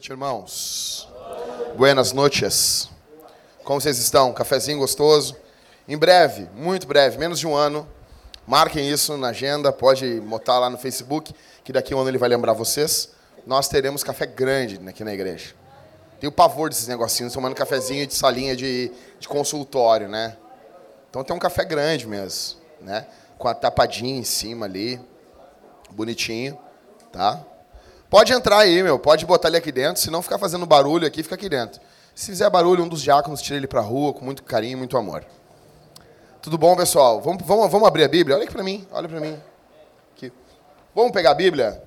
noite, irmãos. Buenas noches. Como vocês estão? Cafezinho gostoso? Em breve, muito breve, menos de um ano, marquem isso na agenda, pode botar lá no Facebook, que daqui a um ano ele vai lembrar vocês. Nós teremos café grande aqui na igreja. Tenho pavor desses negocinhos, tomando cafezinho de salinha de, de consultório, né? Então tem um café grande mesmo, né? Com a tapadinha em cima ali, bonitinho, tá? Pode entrar aí, meu, pode botar ele aqui dentro, se não ficar fazendo barulho aqui, fica aqui dentro. Se fizer barulho, um dos diáconos tira ele para a rua com muito carinho muito amor. Tudo bom, pessoal? Vamos, vamos, vamos abrir a Bíblia? Olha aqui para mim, olha para mim. Aqui. Vamos pegar a Bíblia?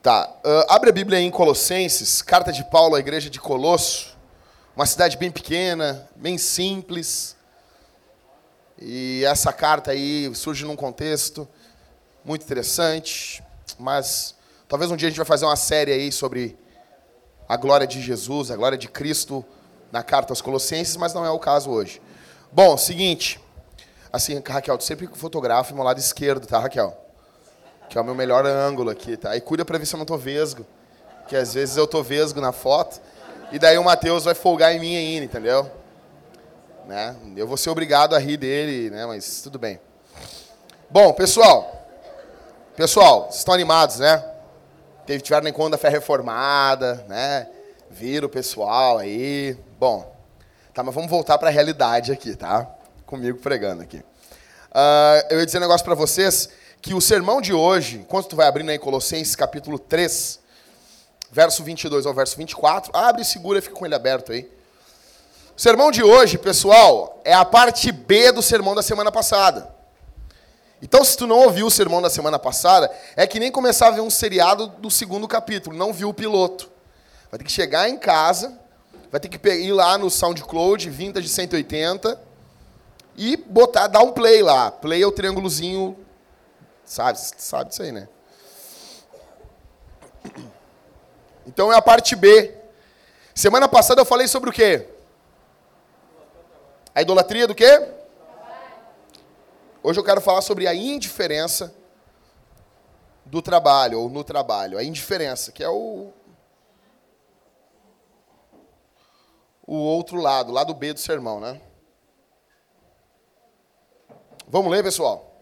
Tá, uh, abre a Bíblia em Colossenses, carta de Paulo à igreja de Colosso. Uma cidade bem pequena, bem simples. E essa carta aí surge num contexto muito interessante, mas talvez um dia a gente vai fazer uma série aí sobre a glória de Jesus, a glória de Cristo na carta aos Colossenses, mas não é o caso hoje. Bom, seguinte, assim, Raquel, tu sempre fotografa meu lado esquerdo, tá, Raquel? Que é o meu melhor ângulo aqui, tá? E cuida pra ver se eu não tô vesgo, que às vezes eu tô vesgo na foto, e daí o Matheus vai folgar em mim ainda, entendeu? Né? Eu vou ser obrigado a rir dele, né? Mas tudo bem. Bom, pessoal, Pessoal, vocês estão animados, né? Teve, tiveram no encontro da fé reformada, né? Viram o pessoal aí. Bom, tá, mas vamos voltar para a realidade aqui, tá? Comigo pregando aqui. Uh, eu ia dizer um negócio para vocês, que o sermão de hoje, enquanto tu vai abrindo aí Colossenses capítulo 3, verso 22 ao verso 24, abre e segura, fica com ele aberto aí. O sermão de hoje, pessoal, é a parte B do sermão da semana passada. Então, se tu não ouviu o sermão da semana passada, é que nem começar a ver um seriado do segundo capítulo, não viu o piloto. Vai ter que chegar em casa, vai ter que ir lá no SoundCloud, Vintage 180, e botar, dar um play lá. Play é o triângulozinho, sabe, sabe disso aí, né? Então é a parte B. Semana passada eu falei sobre o quê? A idolatria do quê? Hoje eu quero falar sobre a indiferença do trabalho, ou no trabalho. A indiferença, que é o. O outro lado, lado B do sermão, né? Vamos ler, pessoal?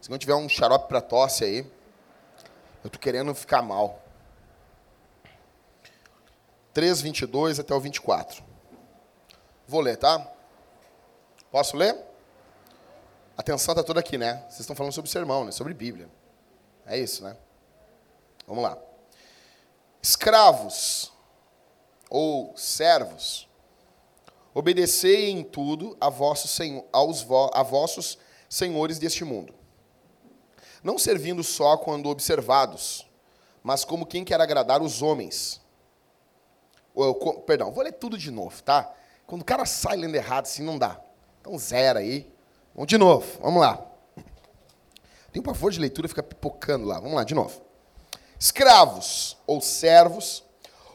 Se não tiver um xarope para tosse aí, eu tô querendo ficar mal. 3, 22 até o 24. Vou ler, tá? Posso ler? Atenção está toda aqui, né? Vocês estão falando sobre sermão, né? Sobre Bíblia. É isso, né? Vamos lá. Escravos ou servos, obedecei em tudo a vossos, senhor, aos vo, a vossos senhores deste mundo, não servindo só quando observados, mas como quem quer agradar os homens. Ou, perdão, vou ler tudo de novo, tá? Quando o cara sai lendo errado, assim, não dá. Então, zero aí. Vamos de novo. Vamos lá. Tem um pavor de leitura, fica pipocando lá. Vamos lá, de novo. Escravos ou servos,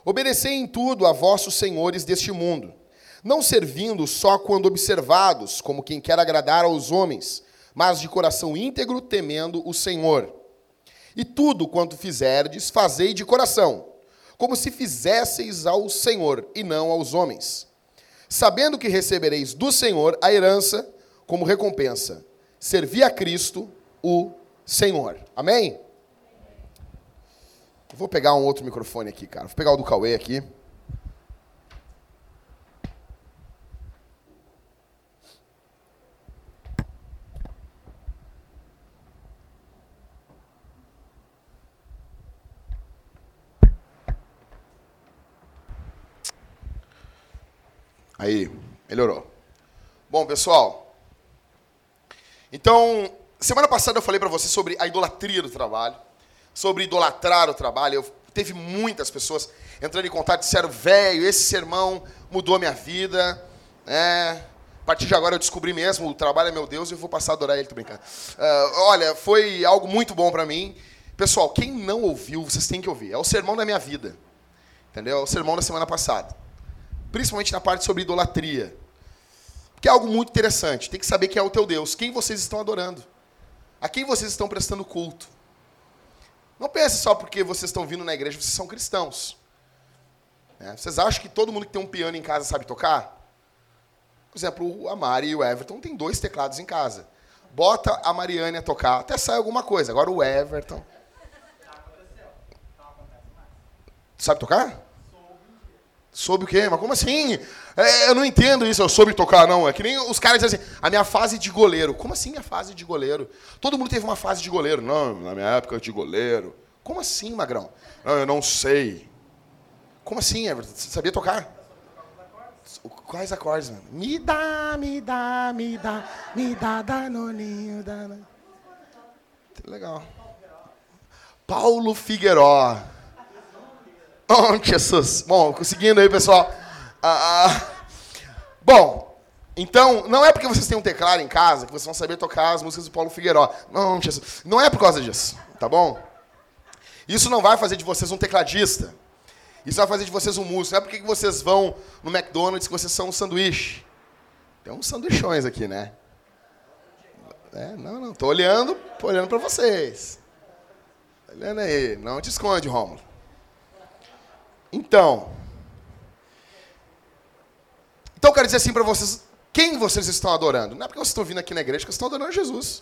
obedecei em tudo a vossos senhores deste mundo, não servindo só quando observados, como quem quer agradar aos homens, mas de coração íntegro, temendo o Senhor. E tudo quanto fizerdes, fazei de coração, como se fizesseis ao Senhor e não aos homens sabendo que recebereis do Senhor a herança como recompensa. Servi a Cristo, o Senhor. Amém? Vou pegar um outro microfone aqui, cara. Vou pegar o do Cauê aqui. Aí, melhorou. Bom, pessoal. Então, semana passada eu falei para você sobre a idolatria do trabalho, sobre idolatrar o trabalho. Eu, teve muitas pessoas entrando em contato e disseram: velho, esse sermão mudou a minha vida. É, a partir de agora eu descobri mesmo, o trabalho é meu Deus e eu vou passar a adorar ele, tô brincando. Uh, olha, foi algo muito bom para mim. Pessoal, quem não ouviu, vocês têm que ouvir. É o sermão da minha vida. Entendeu? É o sermão da semana passada principalmente na parte sobre idolatria. que é algo muito interessante. Tem que saber quem é o teu Deus, quem vocês estão adorando, a quem vocês estão prestando culto. Não pense só porque vocês estão vindo na igreja, vocês são cristãos. É, vocês acham que todo mundo que tem um piano em casa sabe tocar? Por exemplo, a Mari e o Everton têm dois teclados em casa. Bota a Mariane a tocar, até sai alguma coisa. Agora o Everton. Sabe tocar? Soube o quê? Mas como assim? É, eu não entendo isso, eu soube tocar, não. É que nem os caras dizem assim, a minha fase de goleiro. Como assim a fase de goleiro? Todo mundo teve uma fase de goleiro. Não, na minha época de goleiro. Como assim, Magrão? Não, eu não sei. Como assim, Everton? Você sabia tocar? Quais acordes, mano? Me dá, me dá, me dá, me dá danoninho, danoninho. Legal. Paulo Figueiró. Oh, Jesus. Bom, conseguindo aí, pessoal. Ah, ah. Bom, então, não é porque vocês têm um teclado em casa que vocês vão saber tocar as músicas do Paulo Figueiró. Não, Jesus. Não é por causa disso, tá bom? Isso não vai fazer de vocês um tecladista. Isso vai fazer de vocês um músico. Não é porque vocês vão no McDonald's que vocês são um sanduíche. Tem uns sanduichões aqui, né? É, não, não. Tô olhando, tô olhando para vocês. Olhando aí. Não te esconde, Rômulo. Então, então eu quero dizer assim para vocês, quem vocês estão adorando? Não é porque vocês estão vindo aqui na igreja que vocês estão adorando Jesus.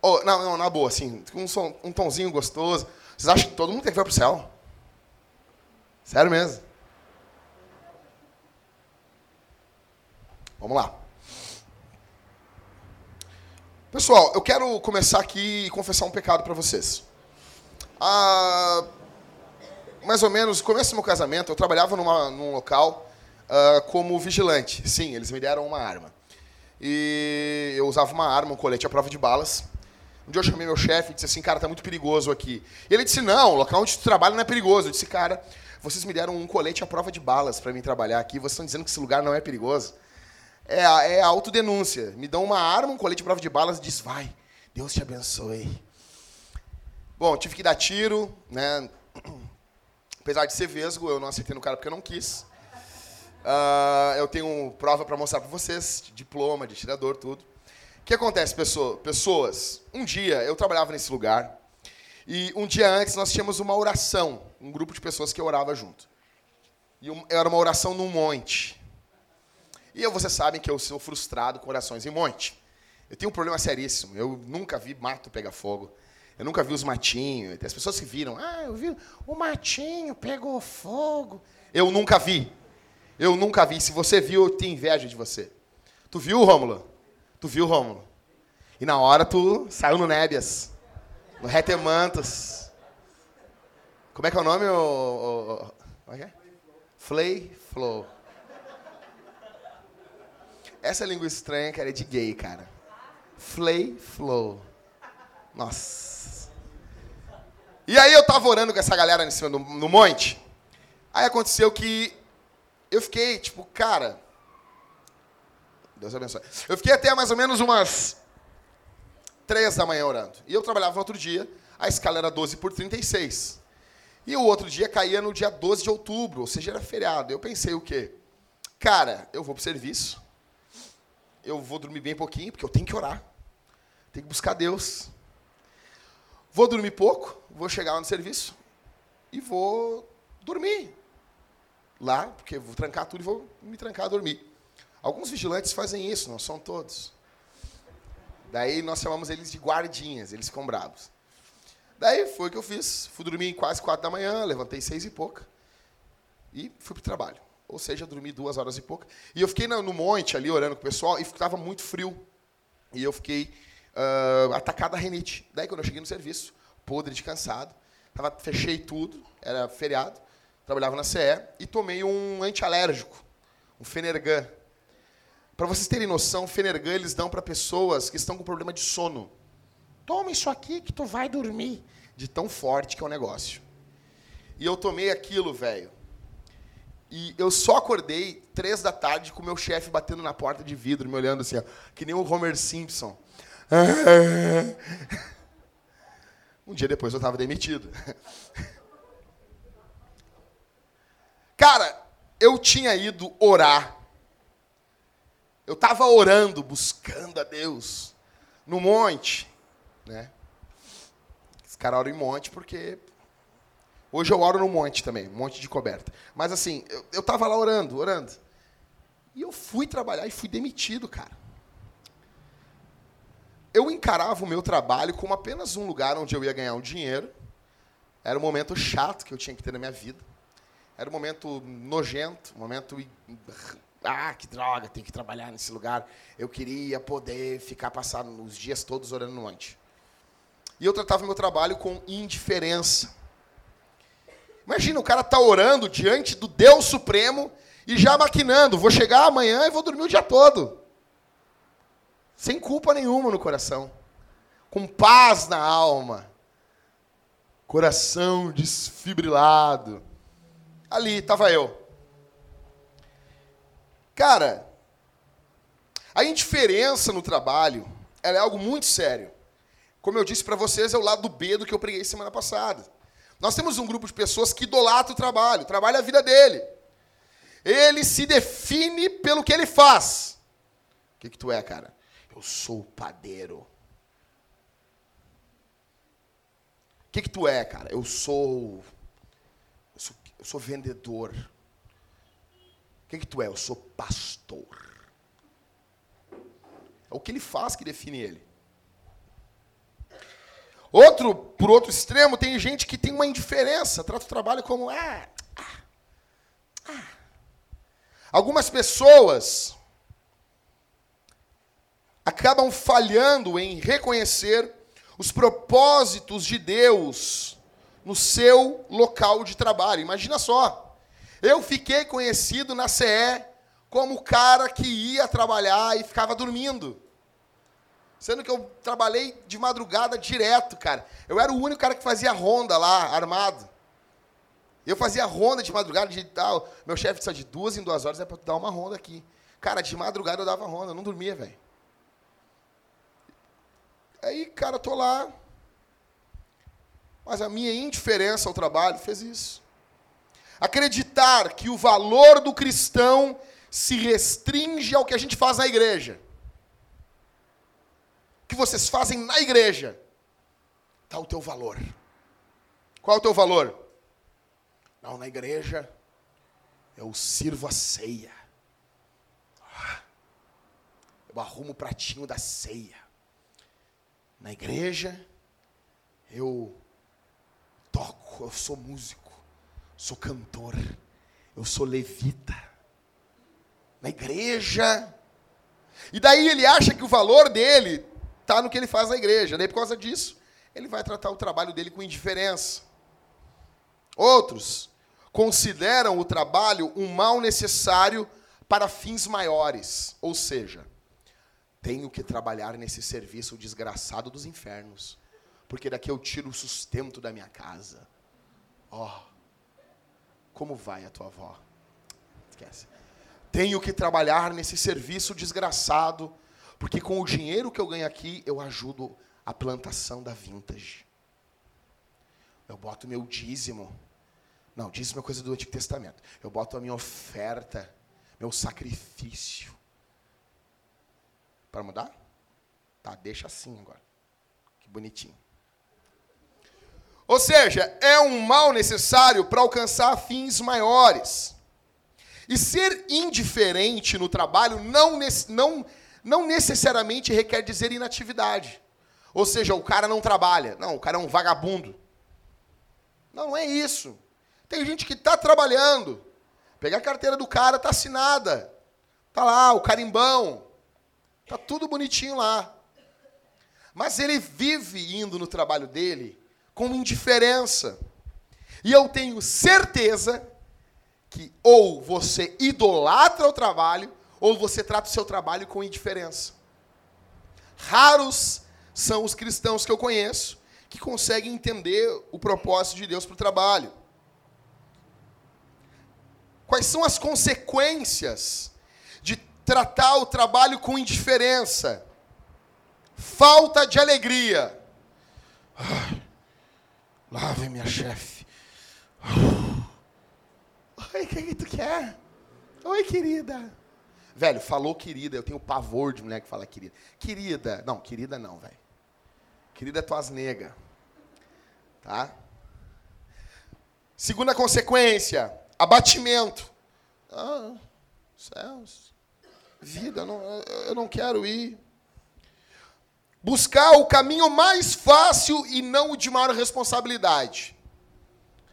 Oh, não, não, na boa, assim, um, som, um tonzinho gostoso. Vocês acham que todo mundo tem que ir para o céu? Sério mesmo? Vamos lá. Pessoal, eu quero começar aqui e confessar um pecado para vocês. Ah, mais ou menos, no começo do meu casamento, eu trabalhava numa, num local uh, como vigilante. Sim, eles me deram uma arma. E eu usava uma arma, um colete à prova de balas. Um dia eu chamei meu chefe e disse assim, cara, tá muito perigoso aqui. E ele disse, não, o local onde tu trabalha não é perigoso. Eu disse, cara, vocês me deram um colete à prova de balas para mim trabalhar aqui. Vocês estão dizendo que esse lugar não é perigoso? É, é autodenúncia. Me dão uma arma, um colete à prova de balas e diz, vai, Deus te abençoe. Bom, tive que dar tiro, né? Apesar de ser vesgo, eu não acertei no cara porque eu não quis. Uh, eu tenho prova para mostrar para vocês, diploma de tirador, tudo. O que acontece, pessoas? Um dia eu trabalhava nesse lugar e um dia antes nós tínhamos uma oração, um grupo de pessoas que orava junto. E era uma oração num monte. E eu, vocês sabem que eu sou frustrado com orações em monte. Eu tenho um problema seríssimo. Eu nunca vi mato pegar fogo. Eu nunca vi os matinhos. As pessoas que viram. Ah, eu vi o matinho pegou fogo. Eu nunca vi. Eu nunca vi. Se você viu, eu tenho inveja de você. Tu viu, Rômulo? Tu viu, Rômulo? E na hora tu saiu no Nébias. No Retemantos. Como é que é o nome? O, o, o, é é? Flay Flow. Essa língua estranha, cara, é de gay, cara. Flay Flow. Nossa. E aí eu tava orando com essa galera em cima do, no monte. Aí aconteceu que eu fiquei, tipo, cara. Deus abençoe. Eu fiquei até mais ou menos umas três da manhã orando. E eu trabalhava no outro dia, a escala era 12 por 36. E o outro dia caía no dia 12 de outubro, ou seja, era feriado. Eu pensei o quê? Cara, eu vou pro serviço. Eu vou dormir bem pouquinho, porque eu tenho que orar. Tenho que buscar Deus. Vou dormir pouco, vou chegar lá no serviço e vou dormir lá, porque vou trancar tudo e vou me trancar a dormir. Alguns vigilantes fazem isso, não são todos. Daí nós chamamos eles de guardinhas, eles ficam bravos. Daí foi o que eu fiz. Fui dormir quase quatro da manhã, levantei seis e pouca e fui para o trabalho. Ou seja, dormi duas horas e pouca. E eu fiquei no monte ali orando com o pessoal e estava muito frio. E eu fiquei uh, atacado a renite. Daí, quando eu cheguei no serviço, podre de cansado, tava, fechei tudo, era feriado, trabalhava na CE, e tomei um antialérgico, um Fenergan. Para vocês terem noção, Fenergan eles dão para pessoas que estão com problema de sono. Toma isso aqui que tu vai dormir. De tão forte que é o negócio. E eu tomei aquilo, velho. E eu só acordei três da tarde com o meu chefe batendo na porta de vidro, me olhando assim, ó, que nem o Homer Simpson. Um dia depois eu estava demitido. Cara, eu tinha ido orar eu estava orando, buscando a Deus, no monte, né? Esse cara ora em monte porque hoje eu oro no monte também, monte de coberta. Mas assim, eu, eu tava lá orando, orando. E eu fui trabalhar e fui demitido, cara. Eu encarava o meu trabalho como apenas um lugar onde eu ia ganhar um dinheiro. Era um momento chato que eu tinha que ter na minha vida. Era um momento nojento, um momento ah, que droga, tem que trabalhar nesse lugar. Eu queria poder ficar passando os dias todos orando no monte. E eu tratava meu trabalho com indiferença. Imagina, o cara tá orando diante do Deus Supremo e já maquinando, vou chegar amanhã e vou dormir o dia todo. Sem culpa nenhuma no coração. Com paz na alma. Coração desfibrilado. Ali estava eu. Cara, a indiferença no trabalho é algo muito sério. Como eu disse para vocês, é o lado B do que eu preguei semana passada. Nós temos um grupo de pessoas que idolatra o trabalho, é a vida dele. Ele se define pelo que ele faz. O que, que tu é, cara? Eu sou padeiro. O que, que tu é, cara? Eu sou. Eu sou, eu sou vendedor. O que, que tu é? Eu sou pastor. É o que ele faz que define ele. Outro, por outro extremo, tem gente que tem uma indiferença, trata o trabalho como ah, ah, ah. Algumas pessoas acabam falhando em reconhecer os propósitos de Deus no seu local de trabalho. Imagina só. Eu fiquei conhecido na CE como o cara que ia trabalhar e ficava dormindo. Sendo que eu trabalhei de madrugada direto, cara. Eu era o único cara que fazia ronda lá, armado. Eu fazia ronda de madrugada, de tal. Meu chefe disse, de duas em duas horas é para dar uma ronda aqui. Cara, de madrugada eu dava ronda, eu não dormia, velho. Aí, cara, tô lá. Mas a minha indiferença ao trabalho fez isso. Acreditar que o valor do cristão se restringe ao que a gente faz na igreja. O que vocês fazem na igreja. Está o teu valor. Qual é o teu valor? Não, na igreja eu sirvo a ceia. Eu arrumo o pratinho da ceia. Na igreja eu toco, eu sou músico sou cantor, eu sou levita. Na igreja. E daí ele acha que o valor dele está no que ele faz na igreja. Daí, por causa disso, ele vai tratar o trabalho dele com indiferença. Outros consideram o trabalho um mal necessário para fins maiores. Ou seja, tenho que trabalhar nesse serviço desgraçado dos infernos, porque daqui eu tiro o sustento da minha casa. Ó. Oh. Como vai a tua avó? Esquece. Tenho que trabalhar nesse serviço desgraçado, porque com o dinheiro que eu ganho aqui, eu ajudo a plantação da vintage. Eu boto meu dízimo. Não, dízimo é coisa do Antigo Testamento. Eu boto a minha oferta, meu sacrifício. Para mudar? Tá, deixa assim agora. Que bonitinho. Ou seja, é um mal necessário para alcançar fins maiores. E ser indiferente no trabalho não, não, não necessariamente requer dizer inatividade. Ou seja, o cara não trabalha. Não, o cara é um vagabundo. Não, não é isso. Tem gente que está trabalhando. Pegar a carteira do cara, está assinada. Está lá, o carimbão. Está tudo bonitinho lá. Mas ele vive indo no trabalho dele com indiferença. E eu tenho certeza que ou você idolatra o trabalho, ou você trata o seu trabalho com indiferença. Raros são os cristãos que eu conheço que conseguem entender o propósito de Deus para o trabalho. Quais são as consequências tratar o trabalho com indiferença? Falta de alegria. Lá vem minha chefe. Oi, o que, que tu quer? Oi, querida. Velho, falou querida, eu tenho pavor de mulher que fala querida. Querida, não, querida não, velho. Querida é tuas nega. Tá? Segunda consequência, abatimento. Ah, céus. Vida, eu não, eu não quero ir. Buscar o caminho mais fácil e não o de maior responsabilidade.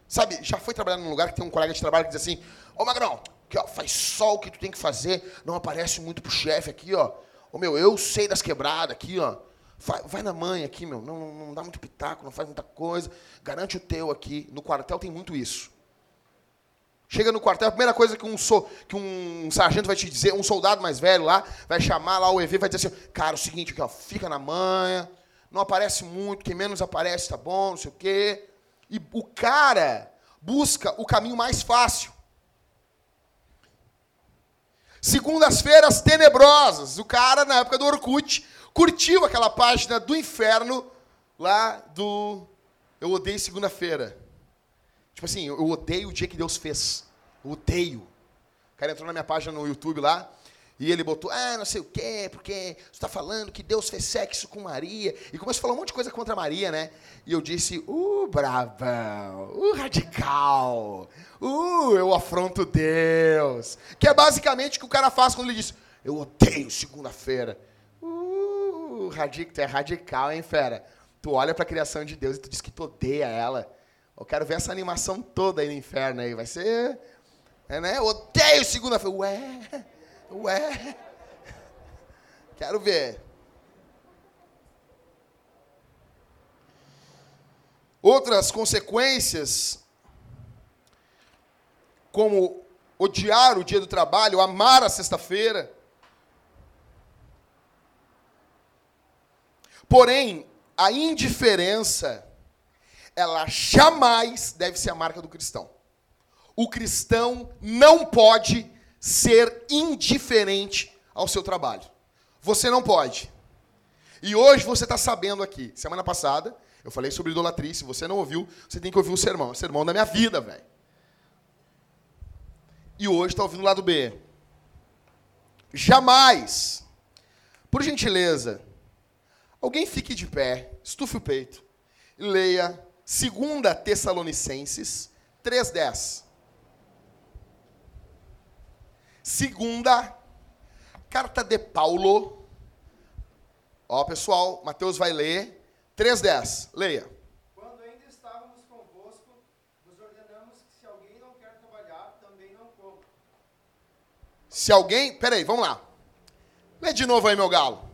Sabe, já foi trabalhar num lugar que tem um colega de trabalho que diz assim: Ô Magrão, aqui, ó, faz só o que tu tem que fazer, não aparece muito pro chefe aqui, ó. Ô meu, eu sei das quebradas aqui, ó. Vai, vai na mãe aqui, meu, não, não, não dá muito pitaco, não faz muita coisa, garante o teu aqui. No quartel tem muito isso. Chega no quartel, a primeira coisa que um, so, que um sargento vai te dizer, um soldado mais velho lá, vai chamar lá o EV, vai dizer assim, cara, é o seguinte, aqui, ó, fica na manha, não aparece muito, quem menos aparece tá bom, não sei o quê. E o cara busca o caminho mais fácil. Segundas-feiras tenebrosas. O cara, na época do Orkut, curtiu aquela página do inferno lá do Eu odeio segunda-feira. Tipo assim, eu odeio o dia que Deus fez. Odeio. O cara entrou na minha página no YouTube lá e ele botou, ah, não sei o quê, porque você está falando que Deus fez sexo com Maria. E começou a falar um monte de coisa contra Maria, né? E eu disse, uh, bravão, uh, radical, uh, eu afronto Deus. Que é basicamente o que o cara faz quando ele diz, eu odeio segunda-feira. Uh, radical, tu é radical, hein, fera? Tu olha para a criação de Deus e tu diz que tu odeia ela. Eu quero ver essa animação toda aí no inferno aí. Vai ser. É, né? Odeio segunda-feira. Ué, ué. Quero ver. Outras consequências, como odiar o dia do trabalho, amar a sexta-feira. Porém, a indiferença ela jamais deve ser a marca do cristão. O cristão não pode ser indiferente ao seu trabalho. Você não pode. E hoje você está sabendo aqui. Semana passada eu falei sobre idolatria. Se você não ouviu, você tem que ouvir o sermão. O sermão da minha vida, velho. E hoje está ouvindo o lado B. Jamais, por gentileza, alguém fique de pé, estufe o peito e leia Segunda Tessalonicenses 3:10. Segunda carta de Paulo. Ó, pessoal, Mateus vai ler 3:10. Leia. Quando ainda estávamos convosco, nos ordenamos que se alguém não quer trabalhar, também não coma. Se alguém, peraí, vamos lá. Lê de novo aí, meu galo.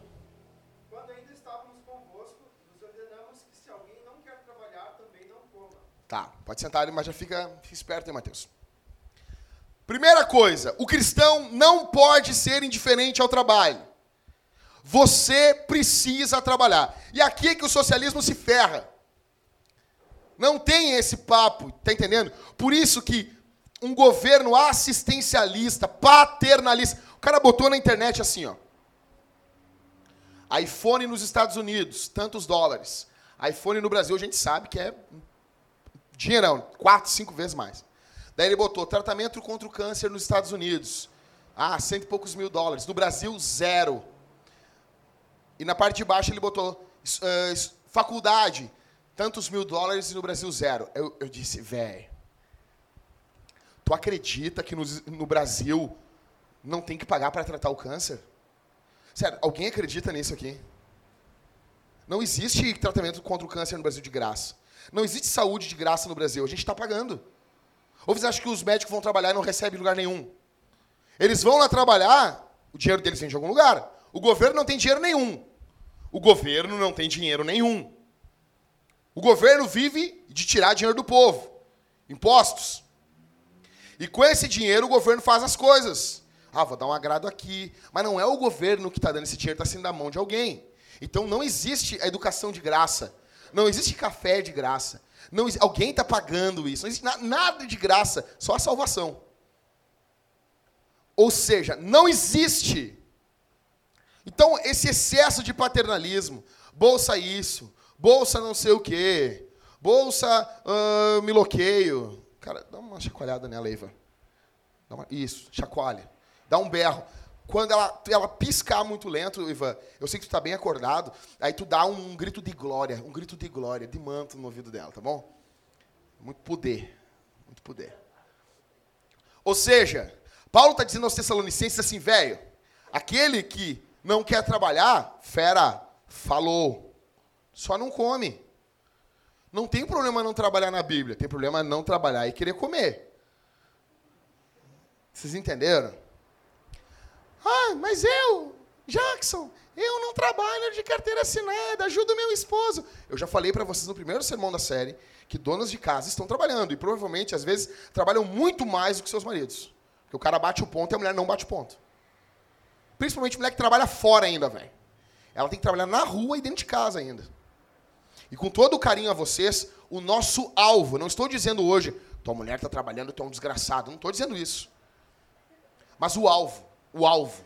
Tá, pode sentar, mas já fica, fica esperto, hein, Mateus? Primeira coisa, o cristão não pode ser indiferente ao trabalho. Você precisa trabalhar. E aqui é que o socialismo se ferra. Não tem esse papo, tá entendendo? Por isso que um governo assistencialista, paternalista, o cara botou na internet assim, ó. iPhone nos Estados Unidos, tantos dólares. iPhone no Brasil a gente sabe que é Dinheirão, quatro, cinco vezes mais. Daí ele botou tratamento contra o câncer nos Estados Unidos. Ah, cento e poucos mil dólares. No Brasil, zero. E na parte de baixo ele botou uh, faculdade, tantos mil dólares e no Brasil, zero. Eu, eu disse, velho, tu acredita que no, no Brasil não tem que pagar para tratar o câncer? Sério, alguém acredita nisso aqui? Não existe tratamento contra o câncer no Brasil de graça. Não existe saúde de graça no Brasil. A gente está pagando. Ou vocês acham que os médicos vão trabalhar e não recebem lugar nenhum? Eles vão lá trabalhar, o dinheiro deles vem de algum lugar. O governo não tem dinheiro nenhum. O governo não tem dinheiro nenhum. O governo vive de tirar dinheiro do povo. Impostos. E com esse dinheiro o governo faz as coisas. Ah, vou dar um agrado aqui. Mas não é o governo que está dando esse dinheiro, está sendo da mão de alguém. Então não existe a educação de graça. Não existe café de graça. Não, alguém está pagando isso. Não existe na, nada de graça, só a salvação. Ou seja, não existe. Então, esse excesso de paternalismo, bolsa isso, bolsa não sei o quê, bolsa uh, miloqueio. Cara, dá uma chacoalhada nela, Eva. Uma, isso, chacoalha. Dá um berro. Quando ela, ela piscar muito lento, Ivan, eu sei que tu tá bem acordado, aí tu dá um, um grito de glória, um grito de glória, de manto no ouvido dela, tá bom? Muito poder, muito poder. Ou seja, Paulo está dizendo aos Tessalonicenses assim, velho, aquele que não quer trabalhar, fera, falou, só não come. Não tem problema não trabalhar na Bíblia, tem problema não trabalhar e querer comer. Vocês entenderam? Ah, mas eu, Jackson, eu não trabalho de carteira assinada, ajudo meu esposo. Eu já falei para vocês no primeiro sermão da série que donas de casa estão trabalhando e provavelmente, às vezes, trabalham muito mais do que seus maridos. Porque o cara bate o ponto e a mulher não bate o ponto. Principalmente mulher que trabalha fora ainda, velho. Ela tem que trabalhar na rua e dentro de casa ainda. E com todo o carinho a vocês, o nosso alvo, não estou dizendo hoje, tua mulher está trabalhando, tu é um desgraçado. Não estou dizendo isso. Mas o alvo o alvo.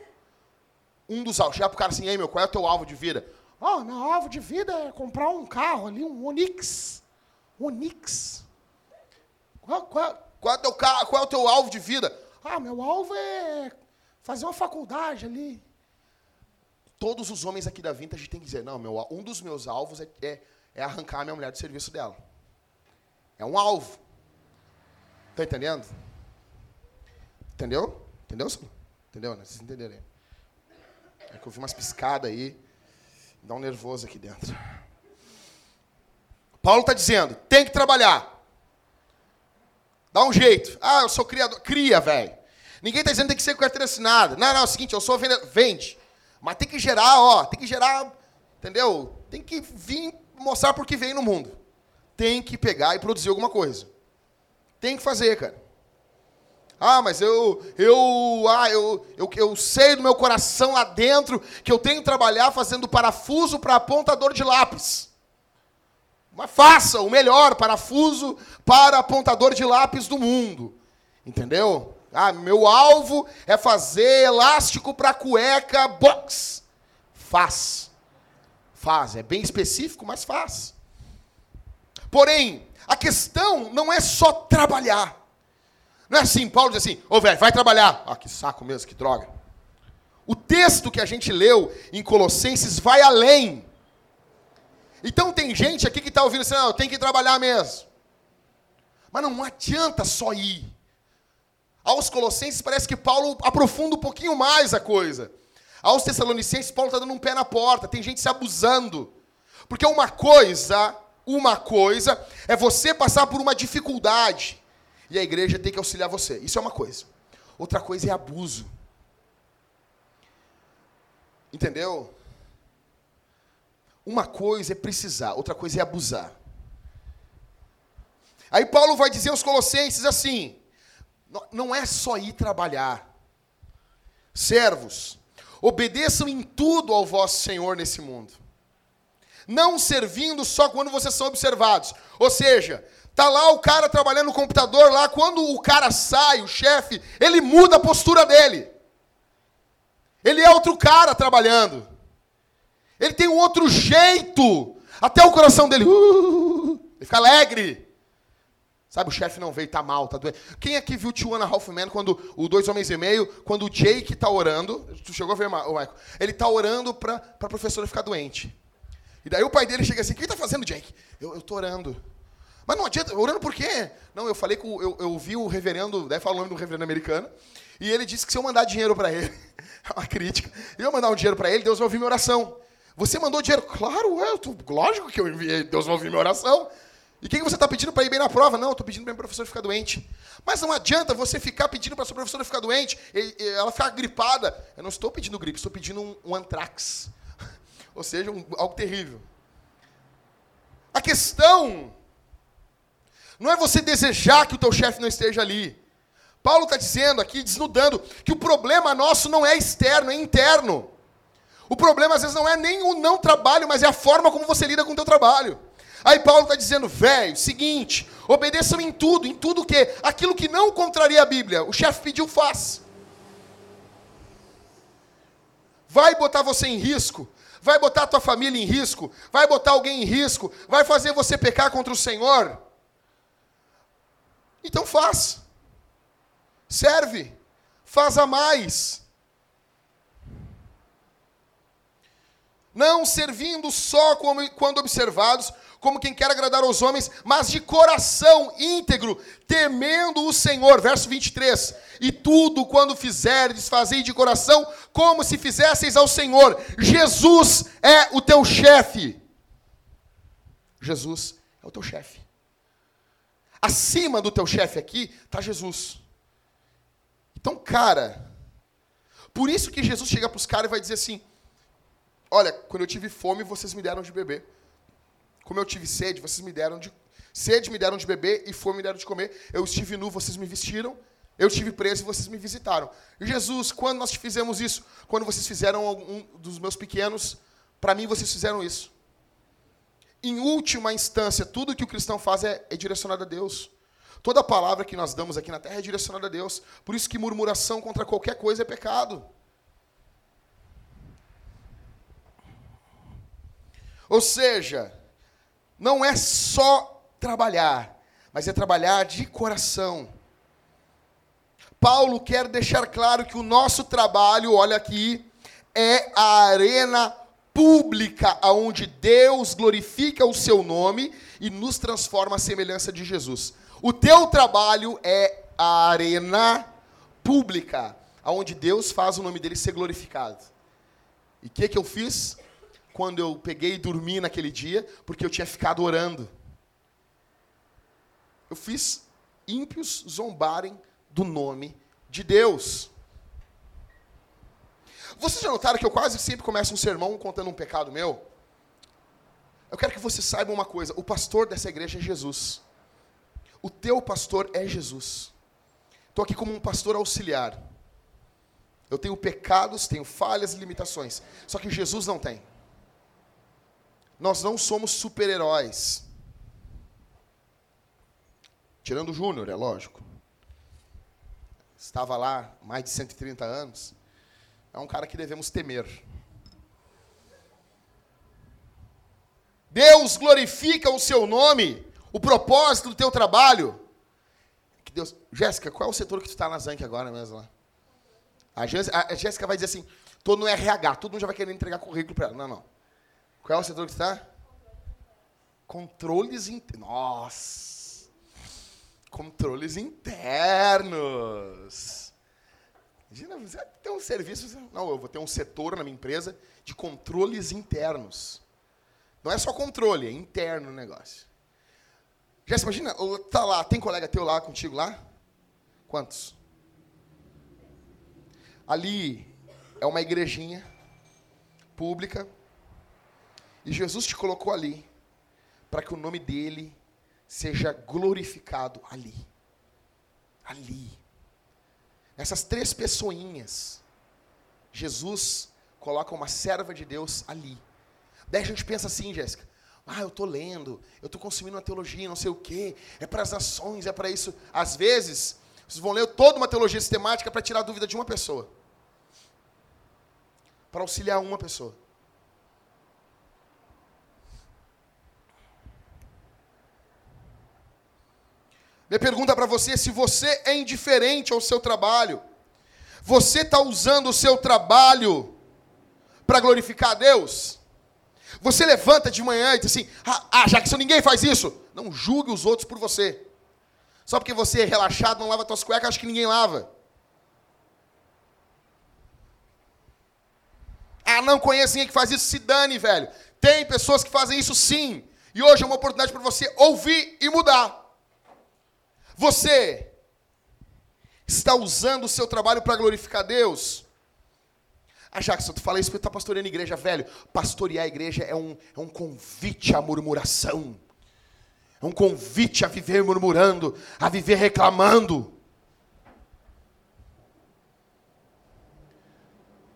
Um dos alvos. Chega pro cara assim, ei meu, qual é o teu alvo de vida? Ah, oh, meu alvo de vida é comprar um carro ali, um Onix. Onix. Qual, qual, qual, é o teu, qual é o teu alvo de vida? Ah, meu alvo é fazer uma faculdade ali. Todos os homens aqui da Vintage têm que dizer, não, meu, um dos meus alvos é, é, é arrancar a minha mulher do serviço dela. É um alvo. Tá entendendo? Entendeu? Entendeu, senhor? Entendeu? Né? Vocês entenderem. É que eu vi umas piscadas aí. Dá um nervoso aqui dentro. Paulo está dizendo, tem que trabalhar. Dá um jeito. Ah, eu sou criador. Cria, velho. Ninguém está dizendo que tem que ser com carteira assinada. Não, não, é o seguinte, eu sou vendedor. Vende. Mas tem que gerar, ó, tem que gerar, entendeu? Tem que vir mostrar por que veio no mundo. Tem que pegar e produzir alguma coisa. Tem que fazer, cara. Ah, mas eu, eu, ah, eu, eu, eu sei do meu coração lá dentro que eu tenho que trabalhar fazendo parafuso para apontador de lápis. Mas faça o melhor parafuso para apontador de lápis do mundo. Entendeu? Ah, meu alvo é fazer elástico para cueca box. Faz. Faz. É bem específico, mas faz. Porém, a questão não é só trabalhar. Não é assim, Paulo diz assim, ô velho, vai trabalhar. Ah, que saco mesmo, que droga. O texto que a gente leu em Colossenses vai além. Então tem gente aqui que está ouvindo assim, não, tenho que trabalhar mesmo. Mas não adianta só ir. Aos Colossenses parece que Paulo aprofunda um pouquinho mais a coisa. Aos Tessalonicenses, Paulo está dando um pé na porta, tem gente se abusando. Porque uma coisa, uma coisa, é você passar por uma dificuldade e a igreja tem que auxiliar você. Isso é uma coisa. Outra coisa é abuso. Entendeu? Uma coisa é precisar, outra coisa é abusar. Aí Paulo vai dizer aos Colossenses assim: não é só ir trabalhar. Servos, obedeçam em tudo ao vosso Senhor nesse mundo. Não servindo só quando vocês são observados. Ou seja, Tá lá o cara trabalhando no computador lá, quando o cara sai, o chefe, ele muda a postura dele. Ele é outro cara trabalhando. Ele tem um outro jeito. Até o coração dele, uh, ele fica alegre. Sabe, o chefe não veio, tá mal, tá doente. Quem aqui viu Two and a Half Men, quando o Dois Homens e Meio, quando o Jake tá orando, tu chegou a ver, Michael? Ele tá orando para a professora ficar doente. E daí o pai dele chega assim, o que tá fazendo, Jake? Eu, eu tô orando. Mas não adianta, orando por quê? Não, eu falei com. Eu, eu vi o reverendo, deve falar o nome do reverendo americano, e ele disse que se eu mandar dinheiro para ele, é uma crítica, eu mandar um dinheiro para ele, Deus vai ouvir minha oração. Você mandou dinheiro? Claro, é, lógico que eu enviei, Deus vai ouvir minha oração. E quem você está pedindo para ir bem na prova? Não, estou pedindo para minha professora ficar doente. Mas não adianta você ficar pedindo para sua professora ficar doente, e, e ela ficar gripada. Eu não estou pedindo gripe, estou pedindo um, um antrax. Ou seja, um, algo terrível. A questão não é você desejar que o teu chefe não esteja ali. Paulo está dizendo aqui, desnudando, que o problema nosso não é externo, é interno. O problema às vezes não é nem o não trabalho, mas é a forma como você lida com o teu trabalho. Aí Paulo está dizendo, velho, seguinte, obedeçam em tudo, em tudo o quê? Aquilo que não contraria a Bíblia. O chefe pediu, faz. Vai botar você em risco, vai botar a tua família em risco, vai botar alguém em risco, vai fazer você pecar contra o Senhor. Então faz. Serve. Faz a mais. não servindo só como, quando observados, como quem quer agradar aos homens, mas de coração íntegro, temendo o Senhor. Verso 23. E tudo quando fizerdes, fazei de coração, como se fizesseis ao Senhor. Jesus é o teu chefe. Jesus é o teu chefe. Acima do teu chefe aqui está Jesus. Então, cara, por isso que Jesus chega para os caras e vai dizer assim: Olha, quando eu tive fome, vocês me deram de beber. Como eu tive sede, vocês me deram de sede, me deram de beber e fome me deram de comer. Eu estive nu, vocês me vestiram. Eu estive preso e vocês me visitaram. Jesus, quando nós fizemos isso? Quando vocês fizeram um dos meus pequenos, para mim vocês fizeram isso. Em última instância, tudo que o cristão faz é, é direcionado a Deus. Toda palavra que nós damos aqui na terra é direcionada a Deus. Por isso que murmuração contra qualquer coisa é pecado. Ou seja, não é só trabalhar, mas é trabalhar de coração. Paulo quer deixar claro que o nosso trabalho, olha aqui, é a arena pública aonde Deus glorifica o seu nome e nos transforma à semelhança de Jesus. O teu trabalho é a arena pública aonde Deus faz o nome dele ser glorificado. E o que, que eu fiz? quando eu peguei e dormi naquele dia, porque eu tinha ficado orando. Eu fiz ímpios zombarem do nome de Deus. Vocês já notaram que eu quase sempre começo um sermão contando um pecado meu? Eu quero que você saiba uma coisa: o pastor dessa igreja é Jesus. O teu pastor é Jesus. Estou aqui como um pastor auxiliar. Eu tenho pecados, tenho falhas e limitações. Só que Jesus não tem. Nós não somos super-heróis. Tirando o Júnior, é lógico. Estava lá mais de 130 anos. É um cara que devemos temer. Deus glorifica o seu nome, o propósito do teu trabalho. Que Deus, Jéssica, qual é o setor que tu está na Zank agora mesmo lá? A Jéssica vai dizer assim, estou no RH, todo mundo já vai querer entregar currículo para ela. Não, não. Qual é o setor que está? Controles internos. Nossa! Controles internos. Imagina, você tem um serviço. Não, eu vou ter um setor na minha empresa de controles internos. Não é só controle, é interno o negócio. Já se imagina, tá lá, tem colega teu lá contigo lá? Quantos? Ali é uma igrejinha pública e Jesus te colocou ali para que o nome dele seja glorificado ali. Ali. Essas três pessoinhas, Jesus coloca uma serva de Deus ali. Daí a gente pensa assim, Jéssica, ah, eu estou lendo, eu estou consumindo uma teologia, não sei o quê, é para as ações, é para isso. Às vezes, vocês vão ler toda uma teologia sistemática para tirar a dúvida de uma pessoa. Para auxiliar uma pessoa. Minha pergunta para você é se você é indiferente ao seu trabalho. Você está usando o seu trabalho para glorificar a Deus? Você levanta de manhã e diz assim: ah, ah, já que se ninguém faz isso, não julgue os outros por você. Só porque você é relaxado, não lava suas cuecas, acha que ninguém lava. Ah, não conheço ninguém que faz isso, se dane, velho. Tem pessoas que fazem isso sim. E hoje é uma oportunidade para você ouvir e mudar. Você está usando o seu trabalho para glorificar Deus? Ah, Jackson, tu fala isso porque tu está pastoreando igreja, velho. Pastorear a igreja é um, é um convite à murmuração. É um convite a viver murmurando, a viver reclamando.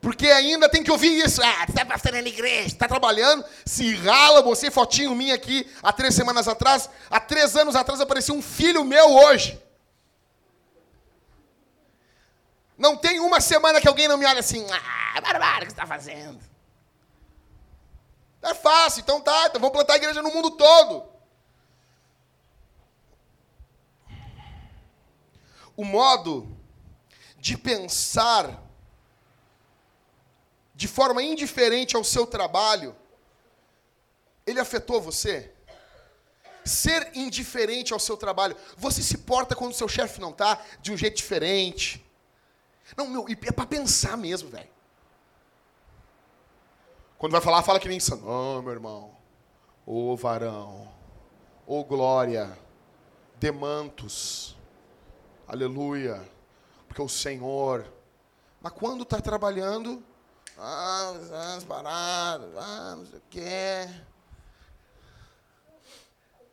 Porque ainda tem que ouvir isso. Ah, está pastoreando a igreja, está trabalhando, se rala, você, fotinho minha aqui, há três semanas atrás. Há três anos atrás apareceu um filho meu hoje. Não tem uma semana que alguém não me olha assim, ah, barbaro, o que você está fazendo? É fácil, então tá, então vamos plantar a igreja no mundo todo. O modo de pensar de forma indiferente ao seu trabalho, ele afetou você? Ser indiferente ao seu trabalho. Você se porta quando o seu chefe não tá de um jeito diferente. Não, meu, é para pensar mesmo, velho. Quando vai falar, fala que nem santo. Oh, meu irmão. Ô oh, varão. Ô oh, glória. Demantos. Aleluia. Porque o Senhor. Mas quando está trabalhando, ah, vamos parar, ah, não sei o quê.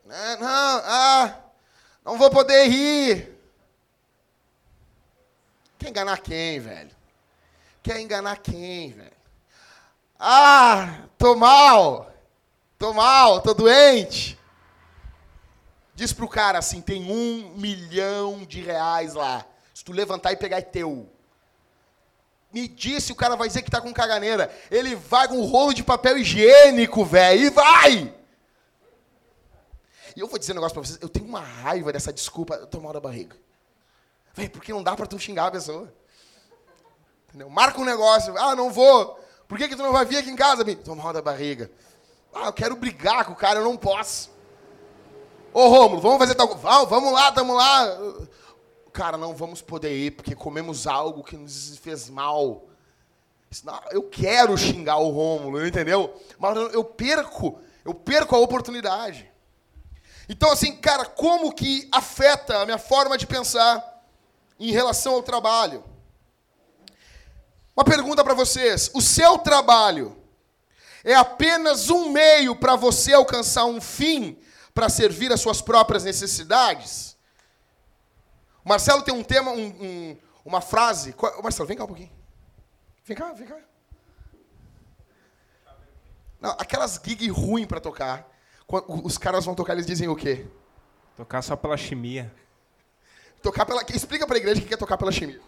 Não, não, ah, não vou poder rir. Quer enganar quem, velho? Quer enganar quem, velho? Ah, tô mal. Tô mal, tô doente. Diz pro cara assim, tem um milhão de reais lá. Se tu levantar e pegar é teu me disse, o cara vai dizer que tá com caganeira. Ele vai com um rolo de papel higiênico, velho, e vai! E eu vou dizer um negócio pra vocês, eu tenho uma raiva dessa desculpa, eu tô mal da barriga. Velho, porque não dá pra tu xingar a pessoa. Entendeu? Marca um negócio, ah, não vou. Por que, que tu não vai vir aqui em casa? Tô mal da barriga. Ah, eu quero brigar com o cara, eu não posso. Ô, Rômulo, vamos fazer tal coisa. Vamos lá, tamo lá cara, não vamos poder ir porque comemos algo que nos fez mal. Eu quero xingar o Rômulo, entendeu? Mas eu perco, eu perco a oportunidade. Então, assim, cara, como que afeta a minha forma de pensar em relação ao trabalho? Uma pergunta para vocês: o seu trabalho é apenas um meio para você alcançar um fim para servir as suas próprias necessidades? O Marcelo tem um tema, um, um, uma frase. Marcelo, vem cá um pouquinho. Vem cá, vem cá. Não, aquelas gigs ruins para tocar. Os caras vão tocar, eles dizem o quê? Tocar só pela chimia. Tocar pela. Explica pra igreja o que é tocar pela chimia.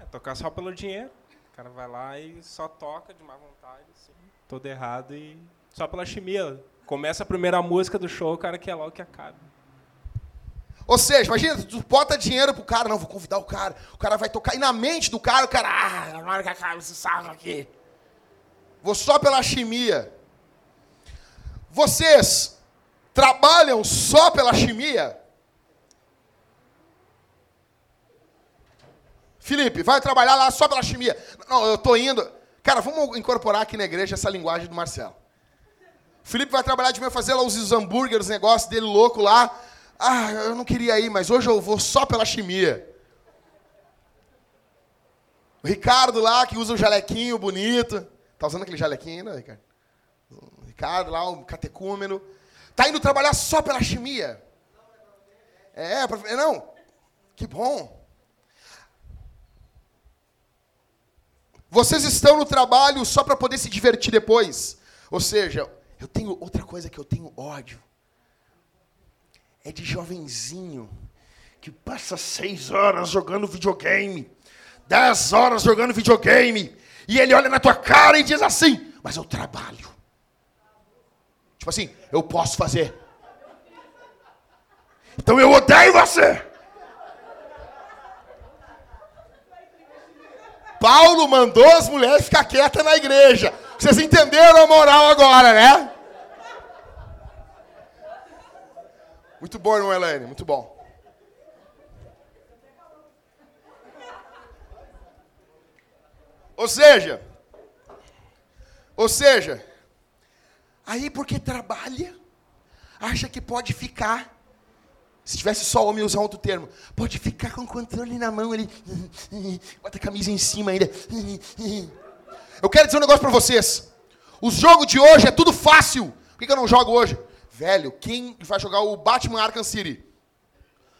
É, tocar só pelo dinheiro. O cara vai lá e só toca de má vontade, assim, todo errado e. Só pela chimia. Começa a primeira música do show, o cara quer logo que acabe. Ou seja, imagina, tu bota dinheiro pro cara, não, vou convidar o cara, o cara vai tocar, e na mente do cara, o cara, ah, agora que acaba esse sarro aqui. Vou só pela chimia. Vocês trabalham só pela chimia? Felipe, vai trabalhar lá só pela chimia. Não, eu tô indo. Cara, vamos incorporar aqui na igreja essa linguagem do Marcelo. Felipe vai trabalhar de manhã, fazer lá os hambúrgueres, negócio dele louco lá. Ah, eu não queria ir, mas hoje eu vou só pela chimia. O Ricardo lá, que usa o jalequinho bonito. Tá usando aquele jalequinho ainda, Ricardo? O Ricardo lá, o catecúmeno. Tá indo trabalhar só pela chimia. É, pra... não. Que bom. Vocês estão no trabalho só para poder se divertir depois. Ou seja, eu tenho outra coisa que eu tenho ódio é de jovenzinho que passa seis horas jogando videogame, dez horas jogando videogame, e ele olha na tua cara e diz assim: Mas eu trabalho. Tipo assim, eu posso fazer. Então eu odeio você. Paulo mandou as mulheres ficar quietas na igreja. Vocês entenderam a moral agora, né? Muito bom, irmão Helene, muito bom. Ou seja, ou seja, aí porque trabalha, acha que pode ficar, se tivesse só homem usar outro termo, pode ficar com o controle na mão, ele bota a camisa em cima ainda. Eu quero dizer um negócio para vocês. O jogo de hoje é tudo fácil. Por que eu não jogo hoje? Velho, quem vai jogar o Batman Arkham City?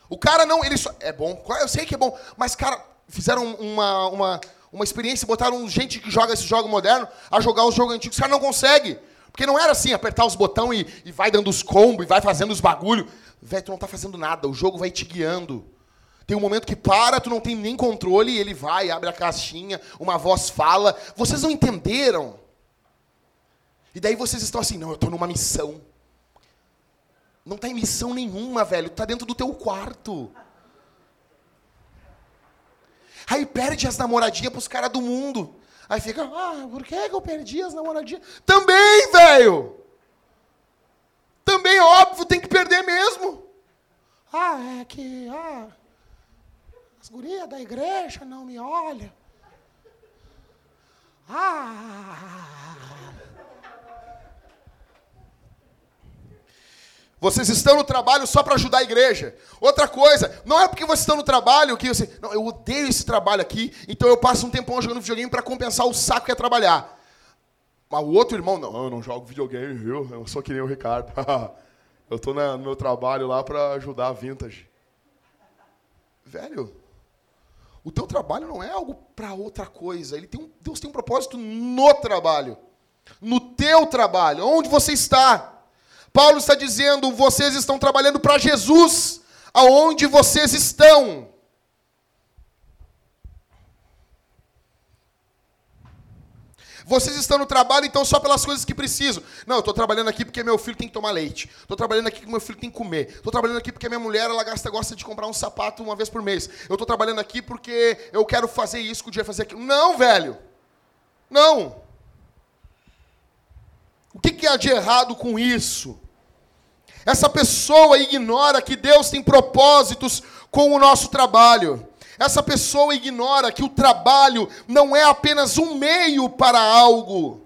O cara não, ele só, é bom, eu sei que é bom, mas cara, fizeram uma, uma, uma experiência, botaram gente que joga esse jogo moderno a jogar os jogos antigos, os caras não conseguem. Porque não era assim, apertar os botões e, e vai dando os combos e vai fazendo os bagulho. Velho, tu não tá fazendo nada, o jogo vai te guiando. Tem um momento que para, tu não tem nem controle, e ele vai, abre a caixinha, uma voz fala. Vocês não entenderam? E daí vocês estão assim, não, eu estou numa missão. Não tá em missão nenhuma, velho. Tá dentro do teu quarto. Aí perde as namoradinhas pros caras do mundo. Aí fica, ah, por que eu perdi as namoradinhas? Também, velho! Também, óbvio, tem que perder mesmo. Ah, é que, ah, as gurias da igreja não me olham. Ah. Vocês estão no trabalho só para ajudar a igreja. Outra coisa, não é porque vocês estão no trabalho que você. Não, eu odeio esse trabalho aqui, então eu passo um tempão jogando videogame para compensar o saco que é trabalhar. Mas o outro irmão, não, eu não jogo videogame, viu? Eu sou que nem o Ricardo. eu estou no meu trabalho lá para ajudar a vintage. Velho, o teu trabalho não é algo para outra coisa. Ele tem um, Deus tem um propósito no trabalho. No teu trabalho, onde você está. Paulo está dizendo: vocês estão trabalhando para Jesus, aonde vocês estão. Vocês estão no trabalho, então, só pelas coisas que precisam. Não, eu estou trabalhando aqui porque meu filho tem que tomar leite. Estou trabalhando aqui porque meu filho tem que comer. Estou trabalhando aqui porque minha mulher ela gasta, gosta de comprar um sapato uma vez por mês. Eu estou trabalhando aqui porque eu quero fazer isso, que o dia fazer aquilo. Não, velho. Não. O que, que há de errado com isso? Essa pessoa ignora que Deus tem propósitos com o nosso trabalho. Essa pessoa ignora que o trabalho não é apenas um meio para algo.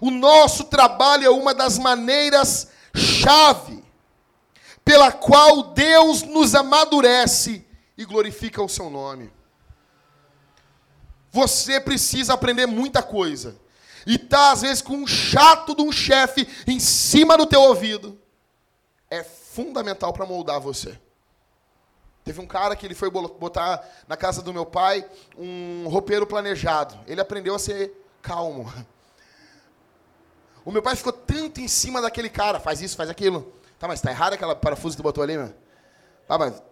O nosso trabalho é uma das maneiras chave pela qual Deus nos amadurece e glorifica o seu nome. Você precisa aprender muita coisa. E tá às vezes com um chato de um chefe em cima do teu ouvido é fundamental para moldar você. Teve um cara que ele foi botar na casa do meu pai um roupeiro planejado. Ele aprendeu a ser calmo. O meu pai ficou tanto em cima daquele cara, faz isso, faz aquilo. Tá, mas tá errado aquela parafuso que tu botou ali, meu? Tá, mas,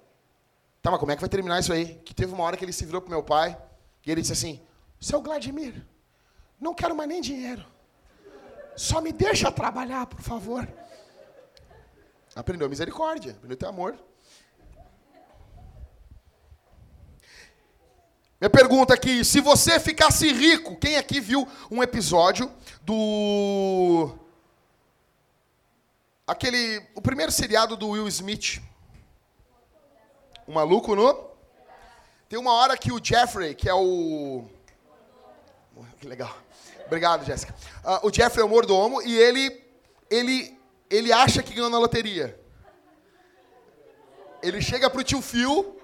tá, mas como é que vai terminar isso aí? Que teve uma hora que ele se virou pro meu pai e ele disse assim: Seu Vladimir, não quero mais nem dinheiro. Só me deixa trabalhar, por favor. Aprendeu misericórdia, aprendeu a ter amor. Minha pergunta aqui, se você ficasse rico, quem aqui viu um episódio do aquele o primeiro seriado do Will Smith? O maluco no Tem uma hora que o Jeffrey, que é o que legal. Obrigado, Jéssica. Uh, o Jeffrey é o mordomo e ele ele ele acha que ganhou na loteria. Ele chega pro tio Phil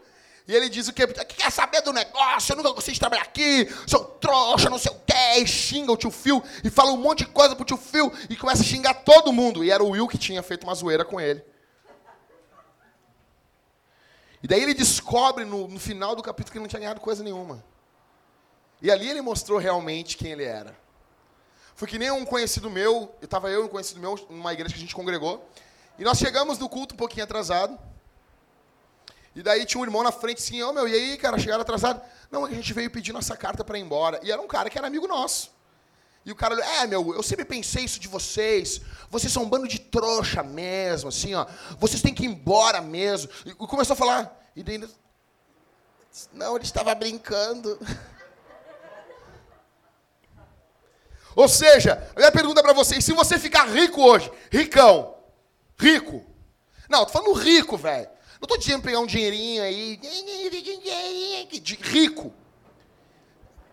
e ele diz o quê? Que quer saber do negócio? Eu nunca gostei de trabalhar aqui, sou trouxa, não sei o quê. E xinga o tio Phil e fala um monte de coisa pro tio Phil e começa a xingar todo mundo. E era o Will que tinha feito uma zoeira com ele. E daí ele descobre no, no final do capítulo que ele não tinha ganhado coisa nenhuma. E ali ele mostrou realmente quem ele era. Foi que nem um conhecido meu, estava eu e um conhecido meu numa igreja que a gente congregou, e nós chegamos no culto um pouquinho atrasado. E daí tinha um irmão na frente assim, ô oh, meu, e aí, cara, chegaram atrasado? Não, a gente veio pedir nossa carta para ir embora. E era um cara que era amigo nosso. E o cara, é, meu, eu sempre pensei isso de vocês. Vocês são um bando de trouxa mesmo, assim, ó. Vocês têm que ir embora mesmo. E começou a falar. E daí, não, ele estava brincando. Ou seja, a minha pergunta para vocês, se você ficar rico hoje, ricão, rico. Não, tô falando rico, velho. Não tô dizendo pegar um dinheirinho aí, rico.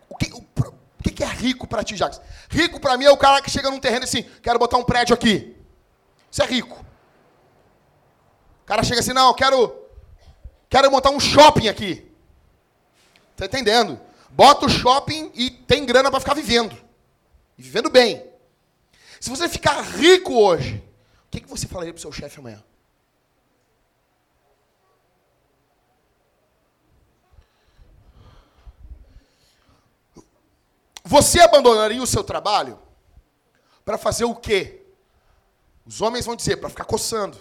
O que, o, o que é rico para ti, Jacques? Rico para mim é o cara que chega num terreno assim, quero botar um prédio aqui. Isso é rico. O cara chega assim, não, quero, quero montar um shopping aqui. Tá entendendo? Bota o shopping e tem grana para ficar vivendo e vivendo bem. Se você ficar rico hoje, o que, que você falaria para o seu chefe amanhã? Você abandonaria o seu trabalho para fazer o quê? Os homens vão dizer, para ficar coçando.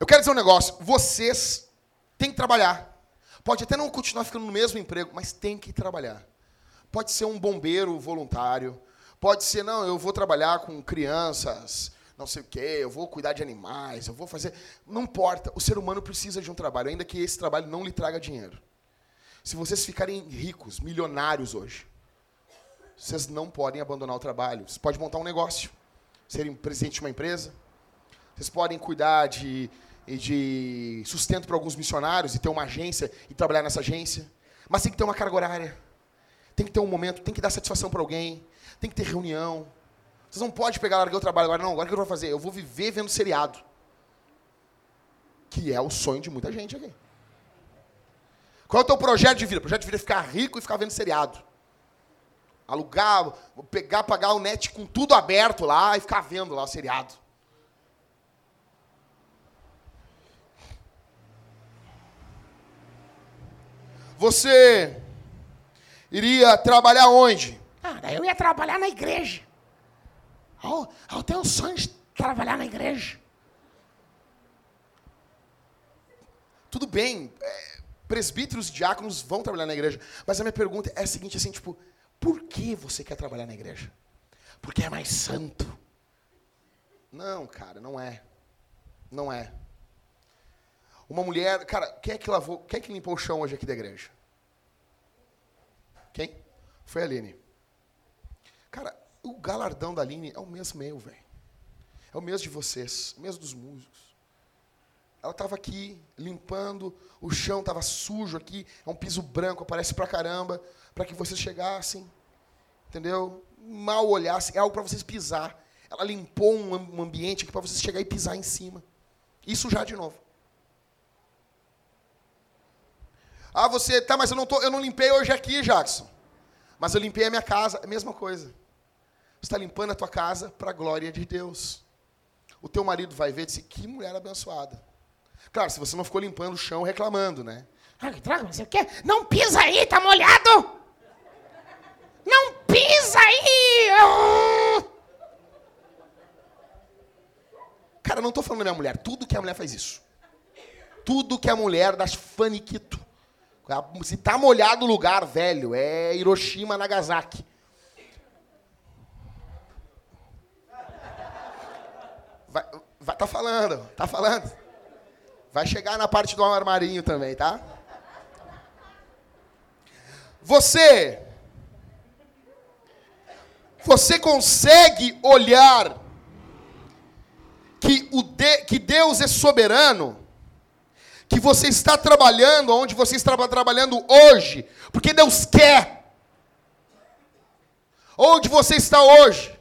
Eu quero dizer um negócio, vocês têm que trabalhar. Pode até não continuar ficando no mesmo emprego, mas tem que trabalhar. Pode ser um bombeiro voluntário, pode ser, não, eu vou trabalhar com crianças, não sei o quê, eu vou cuidar de animais, eu vou fazer. Não importa, o ser humano precisa de um trabalho, ainda que esse trabalho não lhe traga dinheiro. Se vocês ficarem ricos, milionários hoje, vocês não podem abandonar o trabalho. Vocês podem montar um negócio, serem presidente de uma empresa. Vocês podem cuidar de, de sustento para alguns missionários e ter uma agência e trabalhar nessa agência. Mas tem que ter uma carga horária. Tem que ter um momento, tem que dar satisfação para alguém. Tem que ter reunião. Vocês não podem pegar, largar o trabalho agora. Não, agora o que eu vou fazer? Eu vou viver vendo seriado. Que é o sonho de muita gente aqui. Qual é o teu projeto de vida? O projeto de vida é ficar rico e ficar vendo seriado alugar, pegar, pagar o net com tudo aberto lá e ficar vendo lá o seriado. Você iria trabalhar onde? Ah, eu ia trabalhar na igreja. Oh, eu tenho o sonho de trabalhar na igreja. Tudo bem, é, presbíteros e diáconos vão trabalhar na igreja, mas a minha pergunta é a seguinte, assim, tipo, por que você quer trabalhar na igreja? Porque é mais santo. Não, cara, não é. Não é. Uma mulher, cara, quem é que lavou, quem é que limpou o chão hoje aqui da igreja? Quem? Foi a Aline. Cara, o galardão da Aline é o mesmo meu, velho. É o mesmo de vocês, o mesmo dos músicos. Ela estava aqui limpando, o chão estava sujo aqui, é um piso branco, aparece pra caramba para que vocês chegassem, entendeu? Mal olhassem, é algo para vocês pisar. Ela limpou um ambiente aqui para vocês chegar e pisar em cima. Isso já de novo. Ah, você, tá, mas eu não, tô, eu não limpei hoje aqui, Jackson. Mas eu limpei a minha casa, é mesma coisa. Está limpando a tua casa para a glória de Deus. O teu marido vai ver e dizer, que mulher abençoada. Claro, se você não ficou limpando o chão reclamando, né? Ah, que droga, você quer? Não pisa aí, tá molhado! Não pisa aí! Cara, eu não estou falando da minha mulher. Tudo que a mulher faz isso. Tudo que a mulher das faniquito. Se tá molhado o lugar, velho, é Hiroshima, Nagasaki. Vai, tá falando, tá falando. Vai chegar na parte do armarinho também, tá? Você você consegue olhar que, o de, que Deus é soberano? Que você está trabalhando onde você está trabalhando hoje, porque Deus quer. Onde você está hoje?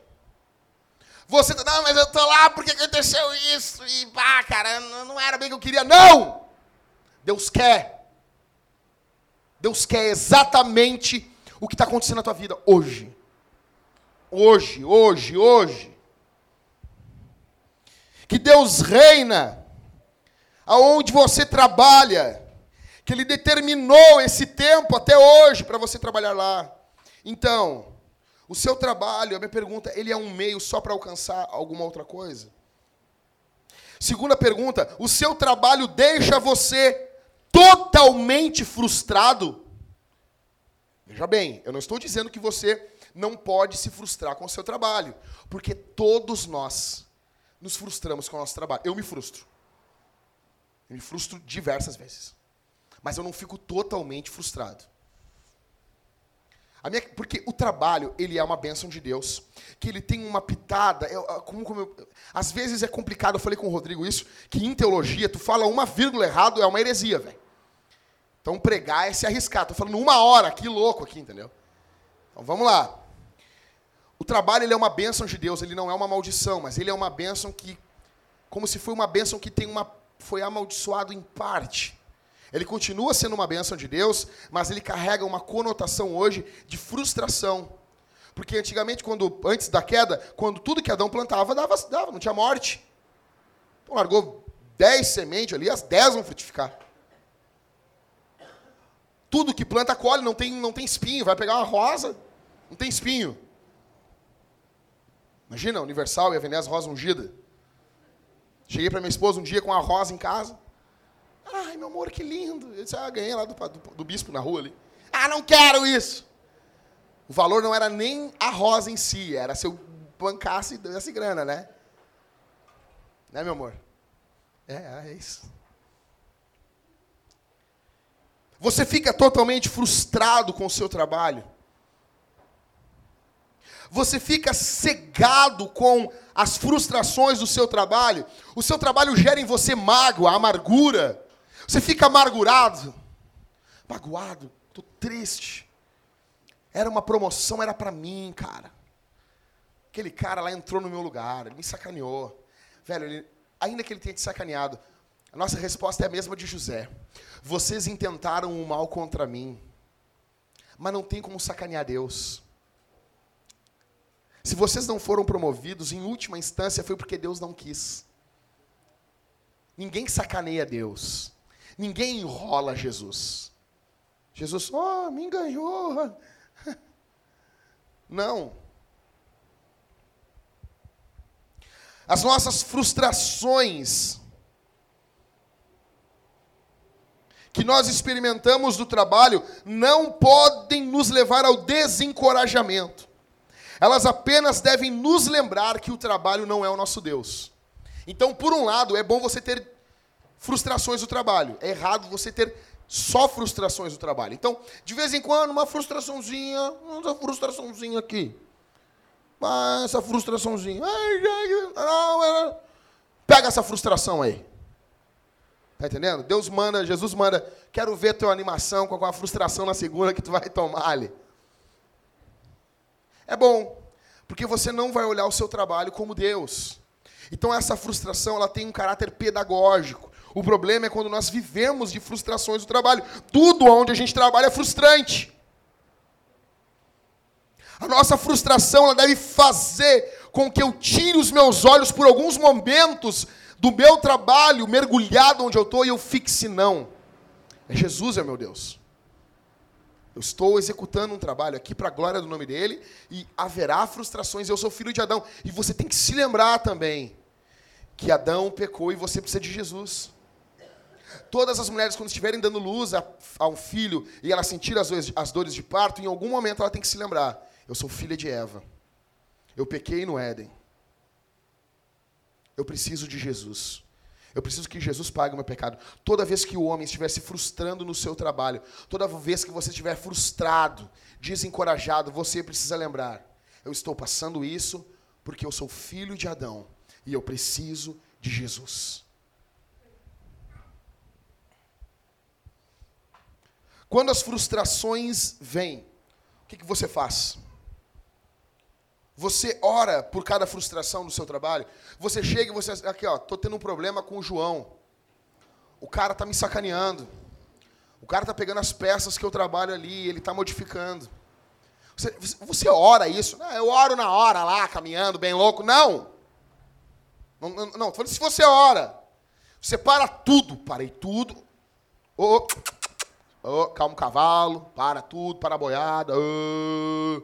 Você está, não, mas eu estou lá porque aconteceu isso, e pá, cara, não era bem o que eu queria. Não! Deus quer. Deus quer exatamente o que está acontecendo na tua vida hoje. Hoje, hoje, hoje. Que Deus reina aonde você trabalha. Que Ele determinou esse tempo até hoje para você trabalhar lá. Então, o seu trabalho, a minha pergunta, ele é um meio só para alcançar alguma outra coisa? Segunda pergunta, o seu trabalho deixa você totalmente frustrado? Veja bem, eu não estou dizendo que você não pode se frustrar com o seu trabalho, porque todos nós nos frustramos com o nosso trabalho. Eu me frustro. Eu me frustro diversas vezes. Mas eu não fico totalmente frustrado. Minha, porque o trabalho, ele é uma bênção de Deus, que ele tem uma pitada, eu, como, como eu, às vezes é complicado, eu falei com o Rodrigo isso, que em teologia, tu fala uma vírgula errado, é uma heresia, velho. Então pregar é se arriscar. Tô falando uma hora, que louco aqui, entendeu? Então vamos lá. O trabalho ele é uma bênção de Deus, ele não é uma maldição, mas ele é uma bênção que, como se foi uma bênção que tem uma, foi amaldiçoado em parte. Ele continua sendo uma bênção de Deus, mas ele carrega uma conotação hoje de frustração. Porque antigamente, quando antes da queda, quando tudo que Adão plantava, dava, dava não tinha morte. Então largou dez sementes ali, as dez vão frutificar. Tudo que planta colhe, não tem, não tem espinho. Vai pegar uma rosa, não tem espinho. Imagina, Universal e a Veneza Rosa ungida. Cheguei para minha esposa um dia com a rosa em casa. Ai, meu amor, que lindo. Eu disse, ah, ganhei lá do, do, do bispo na rua ali. Ah, não quero isso. O valor não era nem a rosa em si, era se eu bancasse essa grana, né? Né, meu amor? É, é isso. Você fica totalmente frustrado com o seu trabalho. Você fica cegado com as frustrações do seu trabalho. O seu trabalho gera em você mágoa, amargura. Você fica amargurado, magoado, tô triste. Era uma promoção, era para mim, cara. Aquele cara lá entrou no meu lugar, ele me sacaneou. Velho, ele, ainda que ele tenha te sacaneado, a nossa resposta é a mesma de José. Vocês intentaram o mal contra mim, mas não tem como sacanear Deus. Se vocês não foram promovidos, em última instância foi porque Deus não quis. Ninguém sacaneia Deus. Ninguém enrola Jesus. Jesus, oh, me enganou. Não. As nossas frustrações que nós experimentamos do trabalho não podem nos levar ao desencorajamento. Elas apenas devem nos lembrar que o trabalho não é o nosso Deus. Então, por um lado, é bom você ter frustrações do trabalho. É errado você ter só frustrações do trabalho. Então, de vez em quando, uma frustraçãozinha, uma frustraçãozinha aqui. Ah, essa frustraçãozinha. Pega essa frustração aí. Tá entendendo? Deus manda, Jesus manda, quero ver tua animação com a frustração na segunda que tu vai tomar ali. É bom, porque você não vai olhar o seu trabalho como Deus. Então essa frustração, ela tem um caráter pedagógico. O problema é quando nós vivemos de frustrações do trabalho. Tudo onde a gente trabalha é frustrante. A nossa frustração ela deve fazer com que eu tire os meus olhos por alguns momentos do meu trabalho, mergulhado onde eu estou, e eu fixe não. É Jesus, é meu Deus. Eu estou executando um trabalho aqui para a glória do nome dele e haverá frustrações. Eu sou filho de Adão. E você tem que se lembrar também que Adão pecou e você precisa de Jesus. Todas as mulheres, quando estiverem dando luz a, a um filho e ela sentir as, as dores de parto, em algum momento ela tem que se lembrar: eu sou filha de Eva. Eu pequei no Éden. Eu preciso de Jesus. Eu preciso que Jesus pague o meu pecado. Toda vez que o homem estiver se frustrando no seu trabalho, toda vez que você estiver frustrado, desencorajado, você precisa lembrar: eu estou passando isso porque eu sou filho de Adão e eu preciso de Jesus. Quando as frustrações vêm, o que, que você faz? Você ora por cada frustração do seu trabalho. Você chega e você aqui, ó, tô tendo um problema com o João. O cara tá me sacaneando. O cara tá pegando as peças que eu trabalho ali, ele tá modificando. Você, você ora isso? Não, eu oro na hora lá, caminhando, bem louco. Não. Não, não, não se você ora, você para tudo, parei tudo. Oh, oh, calma o cavalo, para tudo, para a boiada. Oh,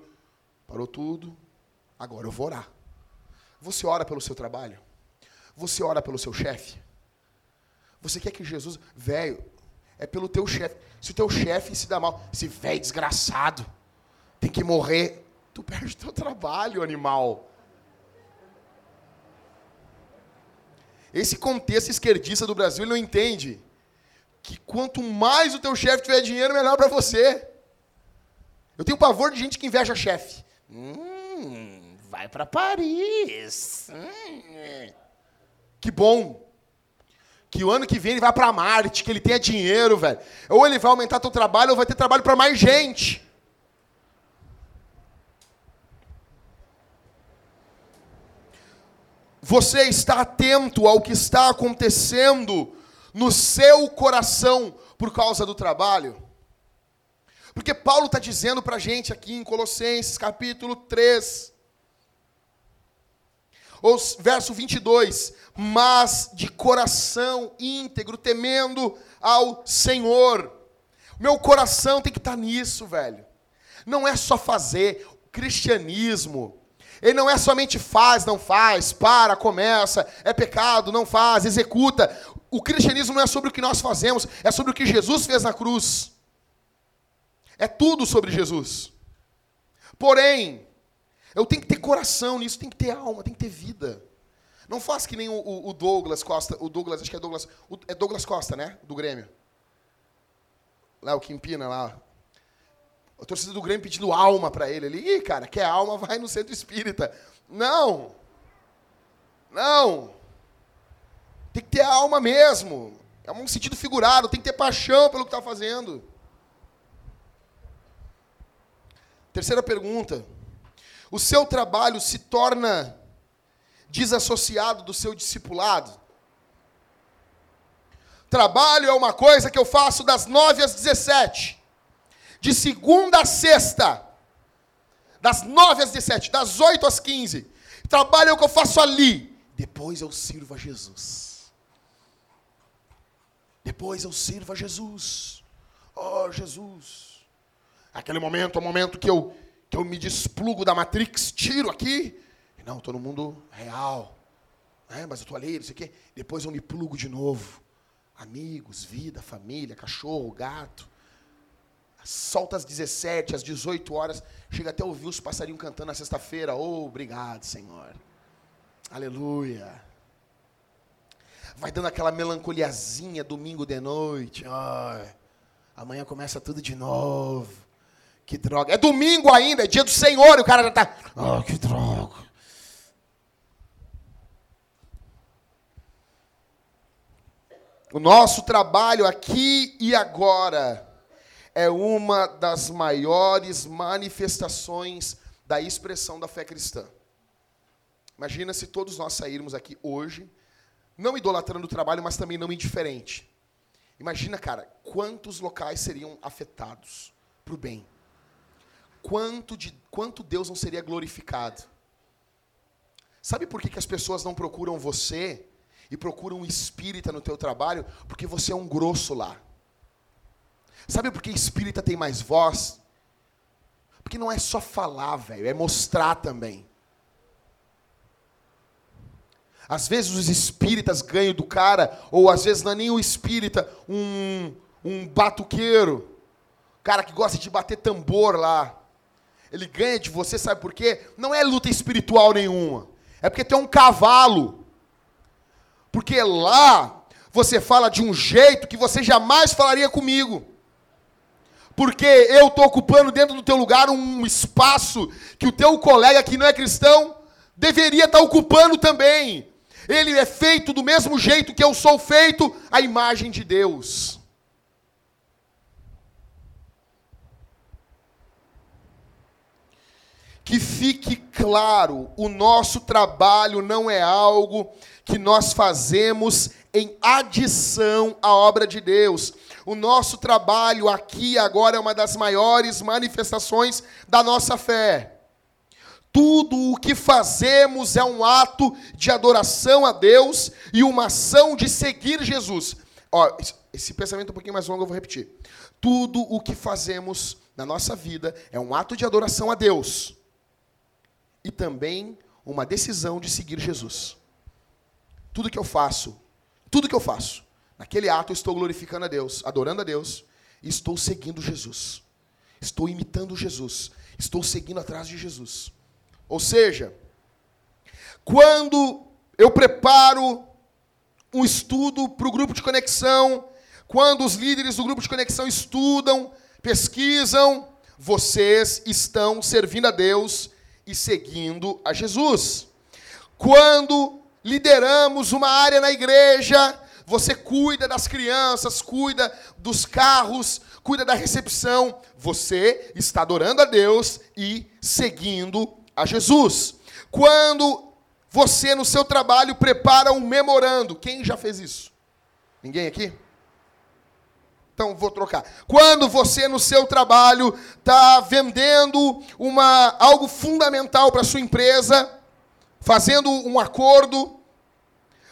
parou tudo. Agora eu vou orar. Você ora pelo seu trabalho? Você ora pelo seu chefe? Você quer que Jesus, velho, é pelo teu chefe. Se o teu chefe se dá mal, esse velho desgraçado, tem que morrer, tu perde o teu trabalho, animal. Esse contexto esquerdista do Brasil ele não entende que quanto mais o teu chefe tiver dinheiro, melhor para você. Eu tenho pavor de gente que inveja chefe. Hum, vai para Paris. Hum. Que bom. Que o ano que vem ele vai para Marte, que ele tenha dinheiro, velho. Ou ele vai aumentar teu trabalho, ou vai ter trabalho para mais gente. Você está atento ao que está acontecendo no seu coração por causa do trabalho? Porque Paulo está dizendo para a gente aqui em Colossenses capítulo 3, verso 22, mas de coração íntegro, temendo ao Senhor. Meu coração tem que estar tá nisso, velho. Não é só fazer. O cristianismo, ele não é somente faz, não faz, para, começa, é pecado, não faz, executa. O cristianismo não é sobre o que nós fazemos, é sobre o que Jesus fez na cruz. É tudo sobre Jesus. Porém, eu tenho que ter coração nisso, tem que ter alma, tem que ter vida. Não faz que nem o, o Douglas Costa, o Douglas, acho que é Douglas, o, é Douglas Costa, né? Do Grêmio. lá o Quimpina lá. A torcida do Grêmio pedindo alma para ele. Ele, ih, cara, quer alma, vai no centro espírita. Não. Não. Tem que ter alma mesmo. É um sentido figurado, tem que ter paixão pelo que está fazendo. Terceira pergunta. O seu trabalho se torna desassociado do seu discipulado? Trabalho é uma coisa que eu faço das 9 às 17. De segunda a sexta. Das 9 às 17, das 8 às 15. Trabalho é o que eu faço ali. Depois eu sirvo a Jesus. Depois eu sirvo a Jesus. Oh, Jesus. Aquele momento é o momento que eu, que eu me desplugo da Matrix, tiro aqui. Não, estou no mundo real. É, mas eu estou ali, não sei o quê. Depois eu me plugo de novo. Amigos, vida, família, cachorro, gato. Solta às 17, às 18 horas. Chega até ouvir os passarinhos cantando na sexta-feira. Oh, obrigado, Senhor. Aleluia. Vai dando aquela melancoliazinha domingo de noite. Oh, amanhã começa tudo de novo. Que droga. É domingo ainda, é dia do Senhor, e o cara já está. Oh, que droga. O nosso trabalho aqui e agora é uma das maiores manifestações da expressão da fé cristã. Imagina se todos nós sairmos aqui hoje, não idolatrando o trabalho, mas também não indiferente. Imagina, cara, quantos locais seriam afetados para o bem. Quanto, de, quanto Deus não seria glorificado. Sabe por que, que as pessoas não procuram você e procuram um espírita no teu trabalho? Porque você é um grosso lá. Sabe por que espírita tem mais voz? Porque não é só falar, velho, é mostrar também. Às vezes os espíritas ganham do cara, ou às vezes não é nem o espírita, um, um batuqueiro, cara que gosta de bater tambor lá. Ele ganha de você, sabe por quê? Não é luta espiritual nenhuma. É porque tem um cavalo. Porque lá você fala de um jeito que você jamais falaria comigo. Porque eu estou ocupando dentro do teu lugar um espaço que o teu colega que não é cristão deveria estar tá ocupando também. Ele é feito do mesmo jeito que eu sou feito, a imagem de Deus. Que fique claro, o nosso trabalho não é algo que nós fazemos em adição à obra de Deus. O nosso trabalho aqui agora é uma das maiores manifestações da nossa fé. Tudo o que fazemos é um ato de adoração a Deus e uma ação de seguir Jesus. Ó, esse pensamento é um pouquinho mais longo, eu vou repetir. Tudo o que fazemos na nossa vida é um ato de adoração a Deus e também uma decisão de seguir Jesus. Tudo que eu faço, tudo que eu faço, naquele ato eu estou glorificando a Deus, adorando a Deus e estou seguindo Jesus. Estou imitando Jesus, estou seguindo atrás de Jesus. Ou seja, quando eu preparo um estudo para o grupo de conexão, quando os líderes do grupo de conexão estudam, pesquisam, vocês estão servindo a Deus e seguindo a Jesus. Quando lideramos uma área na igreja, você cuida das crianças, cuida dos carros, cuida da recepção, você está adorando a Deus e seguindo a Jesus. Quando você no seu trabalho prepara um memorando, quem já fez isso? Ninguém aqui? Então vou trocar. Quando você no seu trabalho está vendendo uma algo fundamental para sua empresa, fazendo um acordo,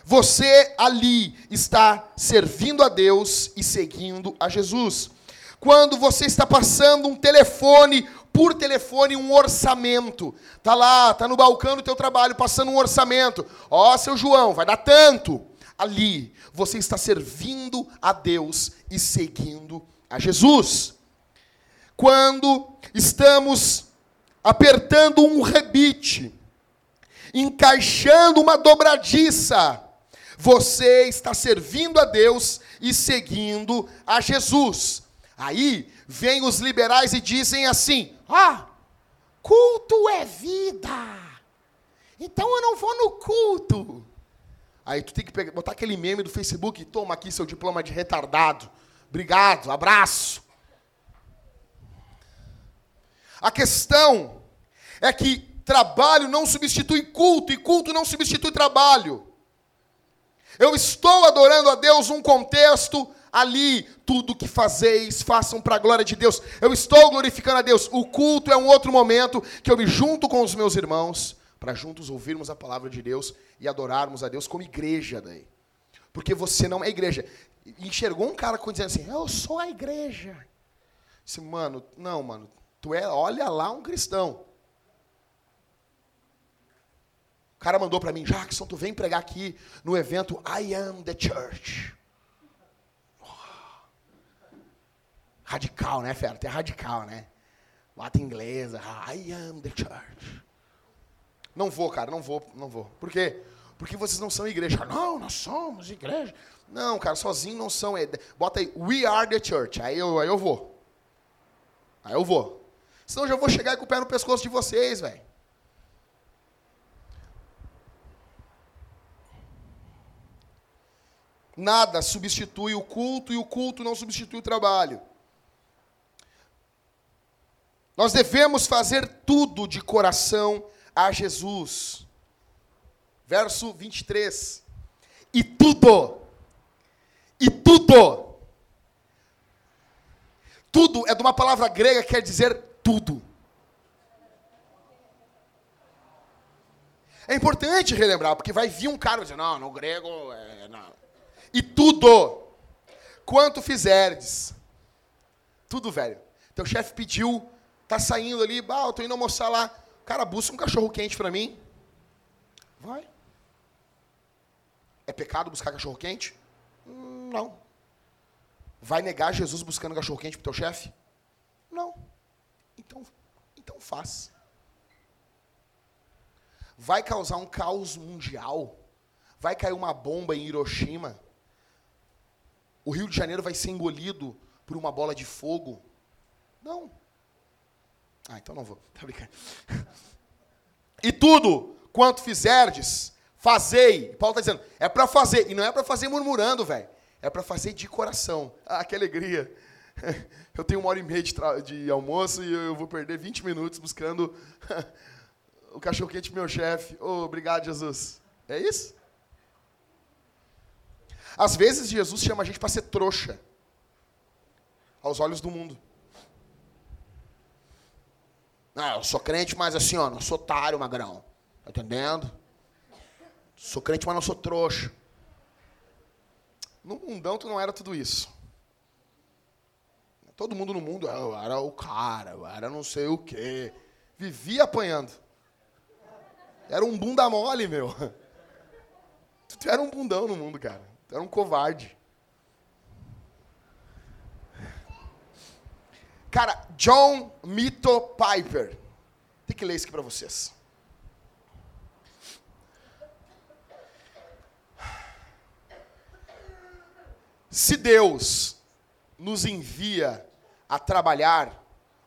você ali está servindo a Deus e seguindo a Jesus. Quando você está passando um telefone por telefone um orçamento. Tá lá, tá no balcão do teu trabalho passando um orçamento. Ó, oh, seu João, vai dar tanto. Ali, você está servindo a Deus e seguindo a Jesus. Quando estamos apertando um rebite, encaixando uma dobradiça, você está servindo a Deus e seguindo a Jesus. Aí vem os liberais e dizem assim: Ó, culto é vida. Então eu não vou no culto. Aí tu tem que pegar, botar aquele meme do Facebook, toma aqui seu diploma de retardado. Obrigado, abraço. A questão é que trabalho não substitui culto e culto não substitui trabalho. Eu estou adorando a Deus num contexto ali, tudo que fazeis, façam para a glória de Deus. Eu estou glorificando a Deus. O culto é um outro momento que eu me junto com os meus irmãos para juntos ouvirmos a palavra de Deus e adorarmos a Deus como igreja daí. Porque você não é igreja. Enxergou um cara dizendo assim: "Eu sou a igreja". Disse, mano, não, mano, tu é, olha lá um cristão. O cara mandou para mim, Jackson, tu vem pregar aqui no evento I am the church. Radical, né, fera? Tem radical, né? Lata inglesa. I am the church. Não vou, cara, não vou, não vou. Por quê? Porque vocês não são igreja. Não, nós somos igreja. Não, cara, sozinho não são. É, bota aí, we are the church. Aí eu, aí eu vou. Aí eu vou. Senão eu já vou chegar com o pé no pescoço de vocês, velho. Nada substitui o culto e o culto não substitui o trabalho. Nós devemos fazer tudo de coração a Jesus. Verso 23. E tudo, e tudo, tudo é de uma palavra grega que quer dizer tudo. É importante relembrar, porque vai vir um cara e dizer, não, no grego, é, não. E tudo, quanto fizerdes, tudo, velho. Teu chefe pediu Tá saindo ali, bah, eu tô indo almoçar lá. Cara, busca um cachorro quente para mim. Vai. É pecado buscar cachorro quente? Hum, não. Vai negar Jesus buscando cachorro quente pro teu chefe? Não. Então, então faz. Vai causar um caos mundial? Vai cair uma bomba em Hiroshima? O Rio de Janeiro vai ser engolido por uma bola de fogo? Não. Ah, então não vou. Tá brincando. E tudo quanto fizerdes, fazei. Paulo está dizendo, é para fazer. E não é para fazer murmurando, velho. É para fazer de coração. Ah, que alegria. Eu tenho uma hora e meia de, de almoço e eu vou perder 20 minutos buscando o cachorro quente do meu chefe. Oh, obrigado, Jesus. É isso? Às vezes Jesus chama a gente para ser trouxa aos olhos do mundo. Ah, eu sou crente, mas assim, ó, não sou otário, magrão. Tá entendendo? Sou crente, mas não sou trouxa. No mundão tu não era tudo isso. Todo mundo no mundo eu era o cara, eu era não sei o quê. Vivia apanhando. Era um bunda mole, meu. Tu era um bundão no mundo, cara. Tu era um covarde. Cara, John Mito Piper. Tem que ler isso aqui para vocês. Se Deus nos envia a trabalhar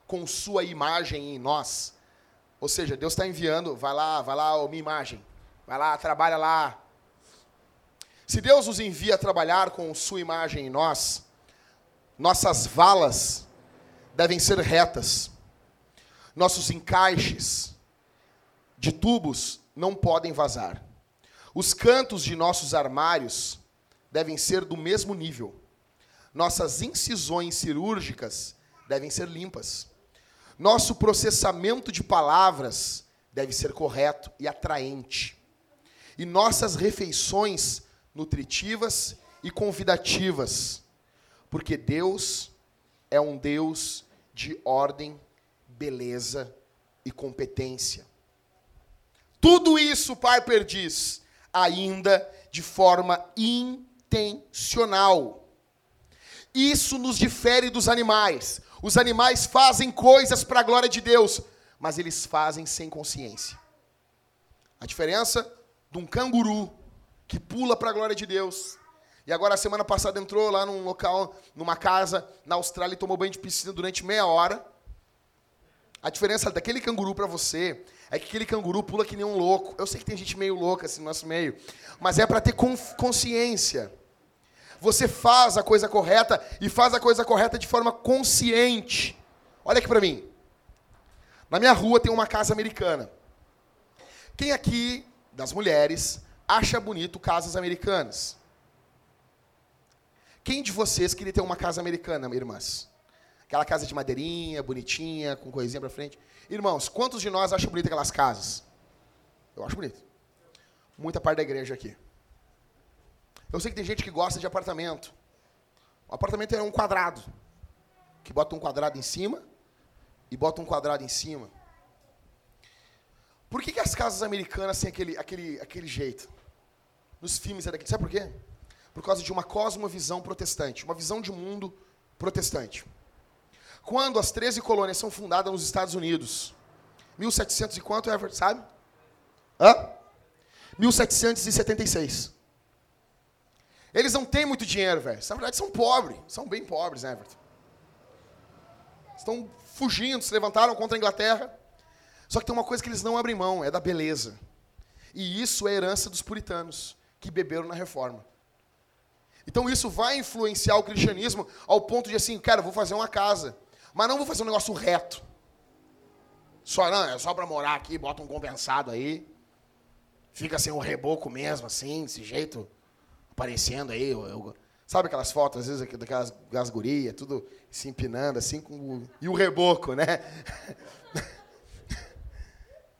com sua imagem em nós, ou seja, Deus está enviando, vai lá, vai lá, ó, minha imagem, vai lá, trabalha lá. Se Deus nos envia a trabalhar com sua imagem em nós, nossas valas devem ser retas. Nossos encaixes de tubos não podem vazar. Os cantos de nossos armários devem ser do mesmo nível. Nossas incisões cirúrgicas devem ser limpas. Nosso processamento de palavras deve ser correto e atraente. E nossas refeições nutritivas e convidativas, porque Deus é um Deus de ordem, beleza e competência. Tudo isso, Piper diz, ainda de forma intencional. Isso nos difere dos animais. Os animais fazem coisas para a glória de Deus, mas eles fazem sem consciência. A diferença de um canguru que pula para a glória de Deus E agora, a semana passada, entrou lá num local, numa casa na Austrália e tomou banho de piscina durante meia hora. A diferença daquele canguru para você é que aquele canguru pula que nem um louco. Eu sei que tem gente meio louca assim no nosso meio, mas é para ter consciência. Você faz a coisa correta e faz a coisa correta de forma consciente. Olha aqui para mim. Na minha rua tem uma casa americana. Quem aqui, das mulheres, acha bonito casas americanas? Quem de vocês queria ter uma casa americana, irmãs? Aquela casa de madeirinha, bonitinha, com coisinha pra frente. Irmãos, quantos de nós acham bonito aquelas casas? Eu acho bonito. Muita parte da igreja aqui. Eu sei que tem gente que gosta de apartamento. O apartamento é um quadrado. Que bota um quadrado em cima e bota um quadrado em cima. Por que, que as casas americanas têm aquele, aquele, aquele jeito? Nos filmes é daquele. Sabe por quê? por causa de uma cosmovisão protestante, uma visão de mundo protestante. Quando as 13 colônias são fundadas nos Estados Unidos, 1700 e quanto, Everett, sabe? Hã? 1776. Eles não têm muito dinheiro, velho. Na verdade, são pobres. São bem pobres, né, Everton? Estão fugindo, se levantaram contra a Inglaterra. Só que tem uma coisa que eles não abrem mão, é da beleza. E isso é herança dos puritanos, que beberam na reforma. Então isso vai influenciar o cristianismo ao ponto de assim, cara, vou fazer uma casa, mas não vou fazer um negócio reto. Só não, é só para morar aqui, bota um compensado aí. Fica assim, um reboco mesmo, assim, desse jeito, aparecendo aí. Eu, eu, sabe aquelas fotos, às vezes, daquelas, daquelas gurias, tudo se empinando, assim, com o, e o reboco, né?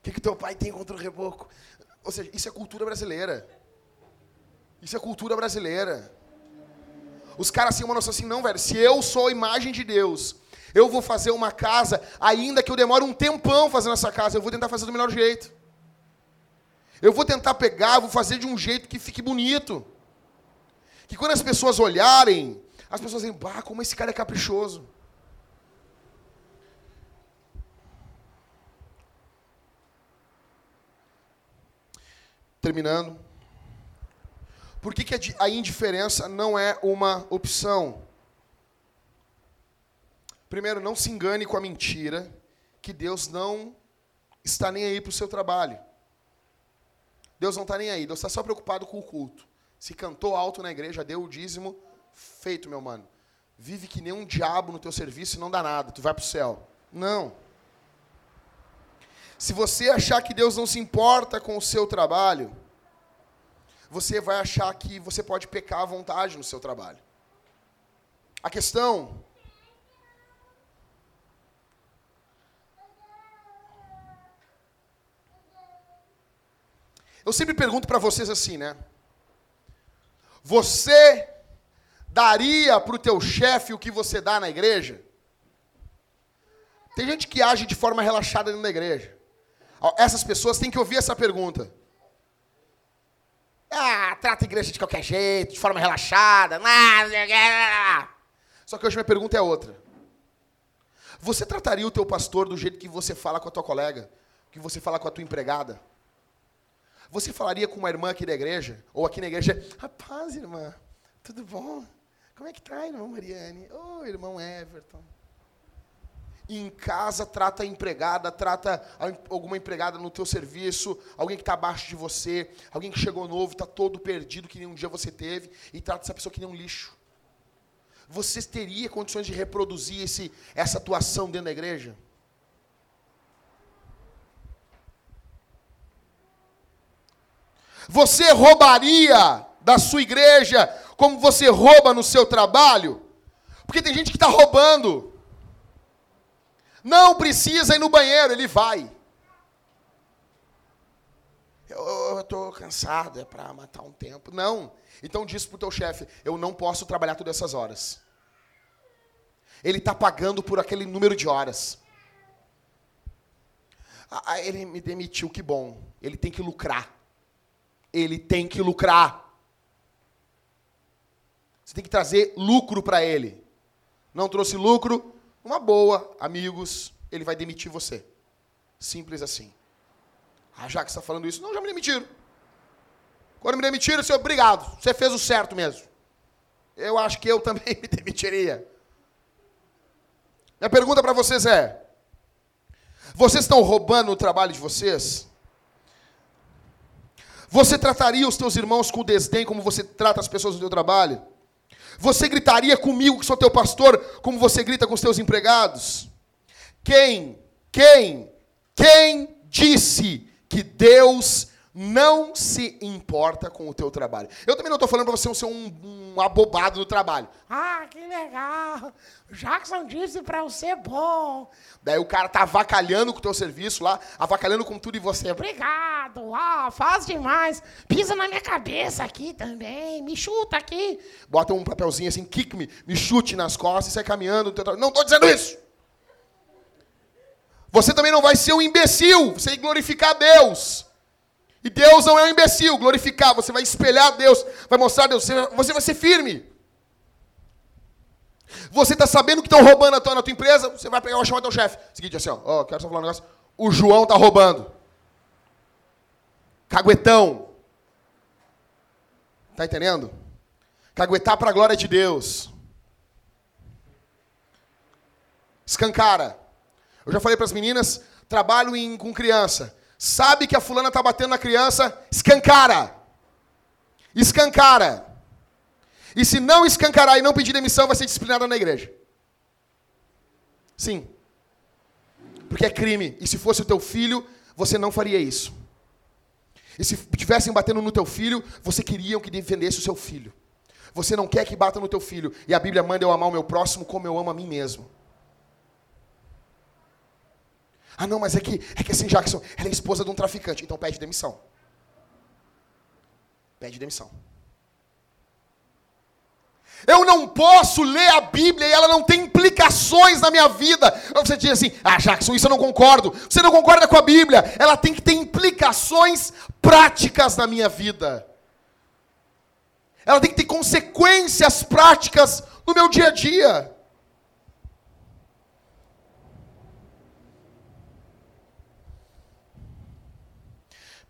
Que, que teu pai tem contra o reboco? Ou seja, isso é cultura brasileira. Isso é cultura brasileira. Os caras têm uma noção assim, não, velho, se eu sou a imagem de Deus, eu vou fazer uma casa, ainda que eu demore um tempão fazendo essa casa, eu vou tentar fazer do melhor jeito. Eu vou tentar pegar, vou fazer de um jeito que fique bonito. Que quando as pessoas olharem, as pessoas dizem, bah, como esse cara é caprichoso. Terminando. Por que, que a indiferença não é uma opção? Primeiro, não se engane com a mentira que Deus não está nem aí para o seu trabalho. Deus não está nem aí, Deus está só preocupado com o culto. Se cantou alto na igreja, deu o dízimo, feito, meu mano. Vive que nem um diabo no teu serviço e não dá nada, tu vai para o céu. Não. Se você achar que Deus não se importa com o seu trabalho, você vai achar que você pode pecar à vontade no seu trabalho. A questão Eu sempre pergunto para vocês assim, né? Você daria para o teu chefe o que você dá na igreja? Tem gente que age de forma relaxada dentro da igreja. Essas pessoas têm que ouvir essa pergunta. Ah, trata a igreja de qualquer jeito, de forma relaxada. Só que hoje minha pergunta é outra. Você trataria o teu pastor do jeito que você fala com a tua colega? Que você fala com a tua empregada? Você falaria com uma irmã aqui da igreja? Ou aqui na igreja? Rapaz, irmã, tudo bom? Como é que tá, irmão Mariane? Ô, oh, irmão Everton em casa trata a empregada, trata alguma empregada no teu serviço, alguém que está abaixo de você, alguém que chegou novo, está todo perdido, que nem um dia você teve, e trata essa pessoa que nem um lixo. Você teria condições de reproduzir esse, essa atuação dentro da igreja? Você roubaria da sua igreja como você rouba no seu trabalho? Porque tem gente que está roubando. Não precisa ir no banheiro, ele vai. Eu estou cansado, é para matar um tempo. Não. Então diz para o teu chefe, eu não posso trabalhar todas essas horas. Ele está pagando por aquele número de horas. Ah, ele me demitiu, que bom. Ele tem que lucrar. Ele tem que lucrar. Você tem que trazer lucro para ele. Não trouxe lucro, uma boa, amigos, ele vai demitir você. Simples assim. Ah, já que está falando isso, não, já me demitiram. Quando me demitiram, senhor, obrigado. Você fez o certo mesmo. eu acho que eu também me demitiria. Minha pergunta para vocês é: vocês estão roubando o trabalho de vocês? Você trataria os teus irmãos com desdém como você trata as pessoas do teu trabalho? Você gritaria comigo, que sou teu pastor, como você grita com os teus empregados? Quem, quem, quem disse que Deus não se importa com o teu trabalho. Eu também não estou falando para você ser um, um, abobado no trabalho. Ah, que legal. Jackson disse para eu ser bom. Daí o cara tá avacalhando com o teu serviço lá, avacalhando com tudo e você. Obrigado. Ah, faz demais. Pisa na minha cabeça aqui também. Me chuta aqui. Bota um papelzinho assim, kick me, me chute nas costas e sai caminhando. Não estou dizendo isso. Você também não vai ser um imbecil. Você vai glorificar Deus. E Deus não é um imbecil, glorificar, você vai espelhar Deus, vai mostrar Deus, você vai ser firme. Você está sabendo que estão roubando a tua, na tua empresa, você vai pegar, vai chamar teu chefe. Seguinte, assim, ó, ó, quero só falar um negócio. O João está roubando. Caguetão. Tá entendendo? Caguetar para a glória de Deus. Escancara. Eu já falei para as meninas, trabalho em, com criança sabe que a fulana está batendo na criança, escancara. Escancara. E se não escancarar e não pedir demissão, vai ser disciplinada na igreja. Sim. Porque é crime. E se fosse o teu filho, você não faria isso. E se estivessem batendo no teu filho, você queria que defendesse o seu filho. Você não quer que bata no teu filho. E a Bíblia manda eu amar o meu próximo como eu amo a mim mesmo. Ah, não, mas é que, é que assim, Jackson, ela é esposa de um traficante, então pede demissão. Pede demissão. Eu não posso ler a Bíblia e ela não tem implicações na minha vida. Você diz assim, ah, Jackson, isso eu não concordo. Você não concorda com a Bíblia. Ela tem que ter implicações práticas na minha vida. Ela tem que ter consequências práticas no meu dia a dia.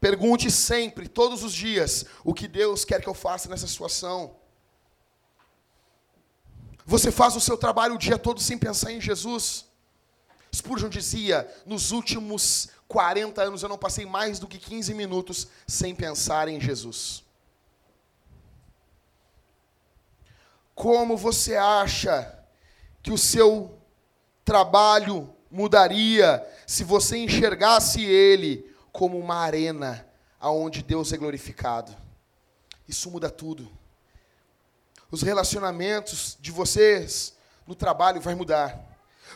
Pergunte sempre, todos os dias, o que Deus quer que eu faça nessa situação. Você faz o seu trabalho o dia todo sem pensar em Jesus? Spurgeon dizia: nos últimos 40 anos eu não passei mais do que 15 minutos sem pensar em Jesus. Como você acha que o seu trabalho mudaria se você enxergasse ele como uma arena aonde Deus é glorificado. Isso muda tudo. Os relacionamentos de vocês no trabalho vai mudar.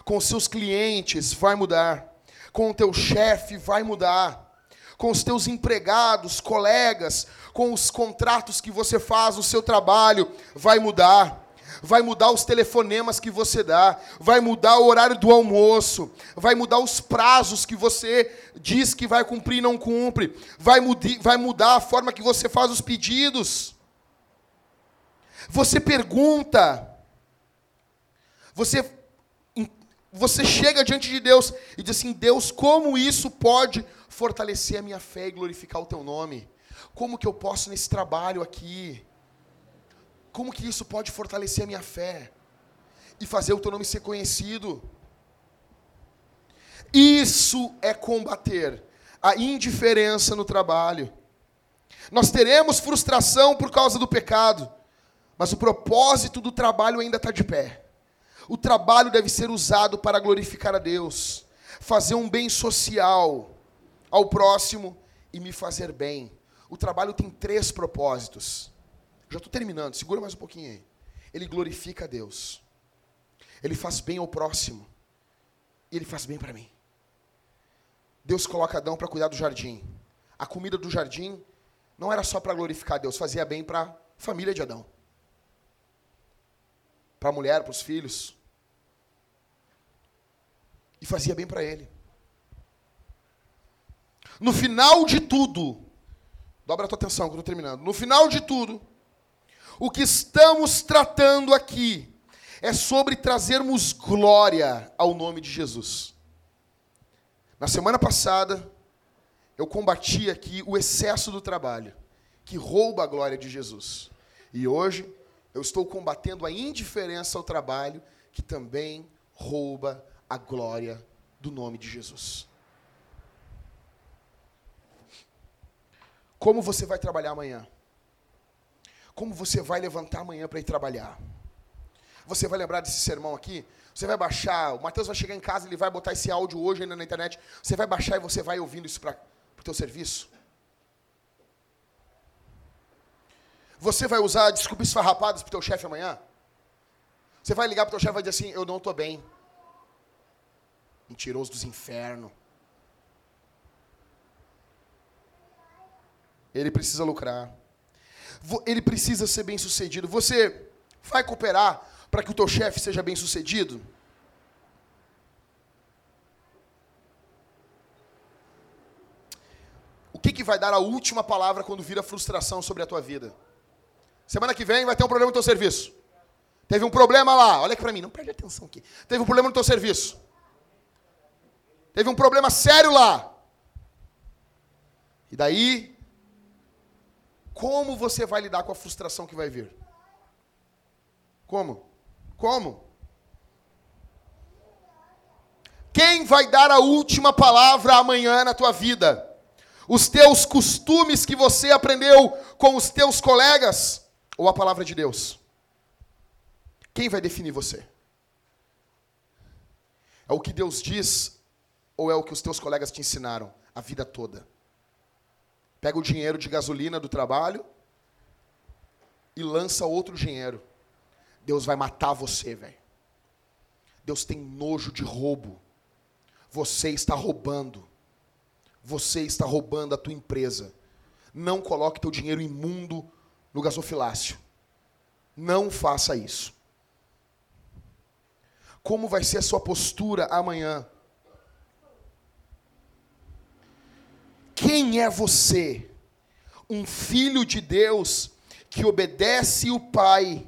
Com seus clientes vai mudar. Com o teu chefe vai mudar. Com os teus empregados, colegas, com os contratos que você faz no seu trabalho vai mudar vai mudar os telefonemas que você dá, vai mudar o horário do almoço, vai mudar os prazos que você diz que vai cumprir e não cumpre, vai, vai mudar a forma que você faz os pedidos. Você pergunta, você, você chega diante de Deus e diz assim: Deus, como isso pode fortalecer a minha fé e glorificar o teu nome? Como que eu posso nesse trabalho aqui? Como que isso pode fortalecer a minha fé e fazer o teu nome ser conhecido? Isso é combater a indiferença no trabalho. Nós teremos frustração por causa do pecado, mas o propósito do trabalho ainda está de pé. O trabalho deve ser usado para glorificar a Deus, fazer um bem social ao próximo e me fazer bem. O trabalho tem três propósitos. Já estou terminando, segura mais um pouquinho aí. Ele glorifica a Deus. Ele faz bem ao próximo. E ele faz bem para mim. Deus coloca Adão para cuidar do jardim. A comida do jardim não era só para glorificar Deus, fazia bem para a família de Adão. Para a mulher, para os filhos. E fazia bem para ele. No final de tudo, dobra a tua atenção que eu estou terminando. No final de tudo, o que estamos tratando aqui é sobre trazermos glória ao nome de Jesus. Na semana passada, eu combati aqui o excesso do trabalho, que rouba a glória de Jesus. E hoje, Eu estou combatendo a indiferença ao trabalho que também rouba a glória do nome de Jesus. Como você vai trabalhar amanhã? Como você vai levantar amanhã para ir trabalhar? Você vai lembrar desse sermão aqui? Você vai baixar, o Mateus vai chegar em casa, ele vai botar esse áudio hoje ainda na internet. Você vai baixar e você vai ouvindo isso para o teu serviço? Você vai usar desculpas esfarrapadas para o teu chefe amanhã? Você vai ligar para o teu chefe e vai dizer assim, eu não estou bem. Mentiroso dos infernos. Ele precisa lucrar. Ele precisa ser bem sucedido. Você vai cooperar para que o teu chefe seja bem sucedido? O que, que vai dar a última palavra quando vira frustração sobre a tua vida? Semana que vem vai ter um problema no teu serviço. Teve um problema lá, olha aqui para mim, não perde atenção aqui. Teve um problema no teu serviço. Teve um problema sério lá. E daí, como você vai lidar com a frustração que vai vir? Como? Como? Quem vai dar a última palavra amanhã na tua vida? Os teus costumes que você aprendeu com os teus colegas ou a palavra de Deus? Quem vai definir você? É o que Deus diz ou é o que os teus colegas te ensinaram a vida toda? Pega o dinheiro de gasolina do trabalho e lança outro dinheiro. Deus vai matar você, velho. Deus tem nojo de roubo. Você está roubando. Você está roubando a tua empresa. Não coloque teu dinheiro imundo no gasofilácio. Não faça isso. Como vai ser a sua postura amanhã? Quem é você? Um filho de Deus que obedece o Pai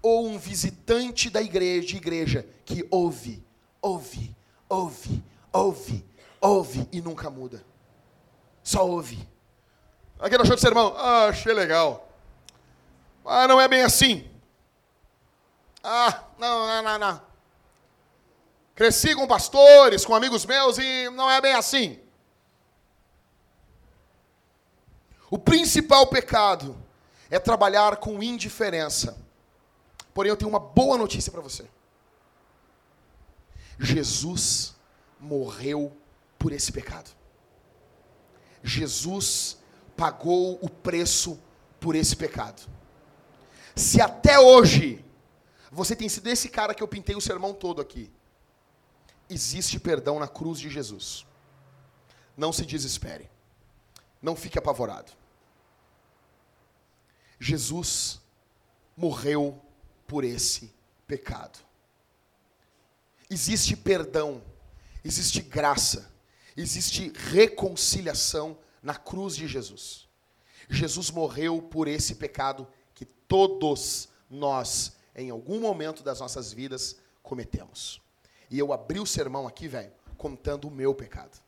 ou um visitante da igreja, igreja que ouve, ouve, ouve, ouve, ouve e nunca muda. Só ouve. Aquele achou de sermão? Ah, achei legal. Ah, não é bem assim. Ah, não, não, não, não. Cresci com pastores, com amigos meus e não é bem assim. O principal pecado é trabalhar com indiferença. Porém, eu tenho uma boa notícia para você. Jesus morreu por esse pecado. Jesus pagou o preço por esse pecado. Se até hoje você tem sido esse cara que eu pintei o sermão todo aqui, existe perdão na cruz de Jesus. Não se desespere. Não fique apavorado. Jesus morreu por esse pecado. Existe perdão, existe graça, existe reconciliação na cruz de Jesus. Jesus morreu por esse pecado que todos nós, em algum momento das nossas vidas, cometemos. E eu abri o sermão aqui, velho, contando o meu pecado.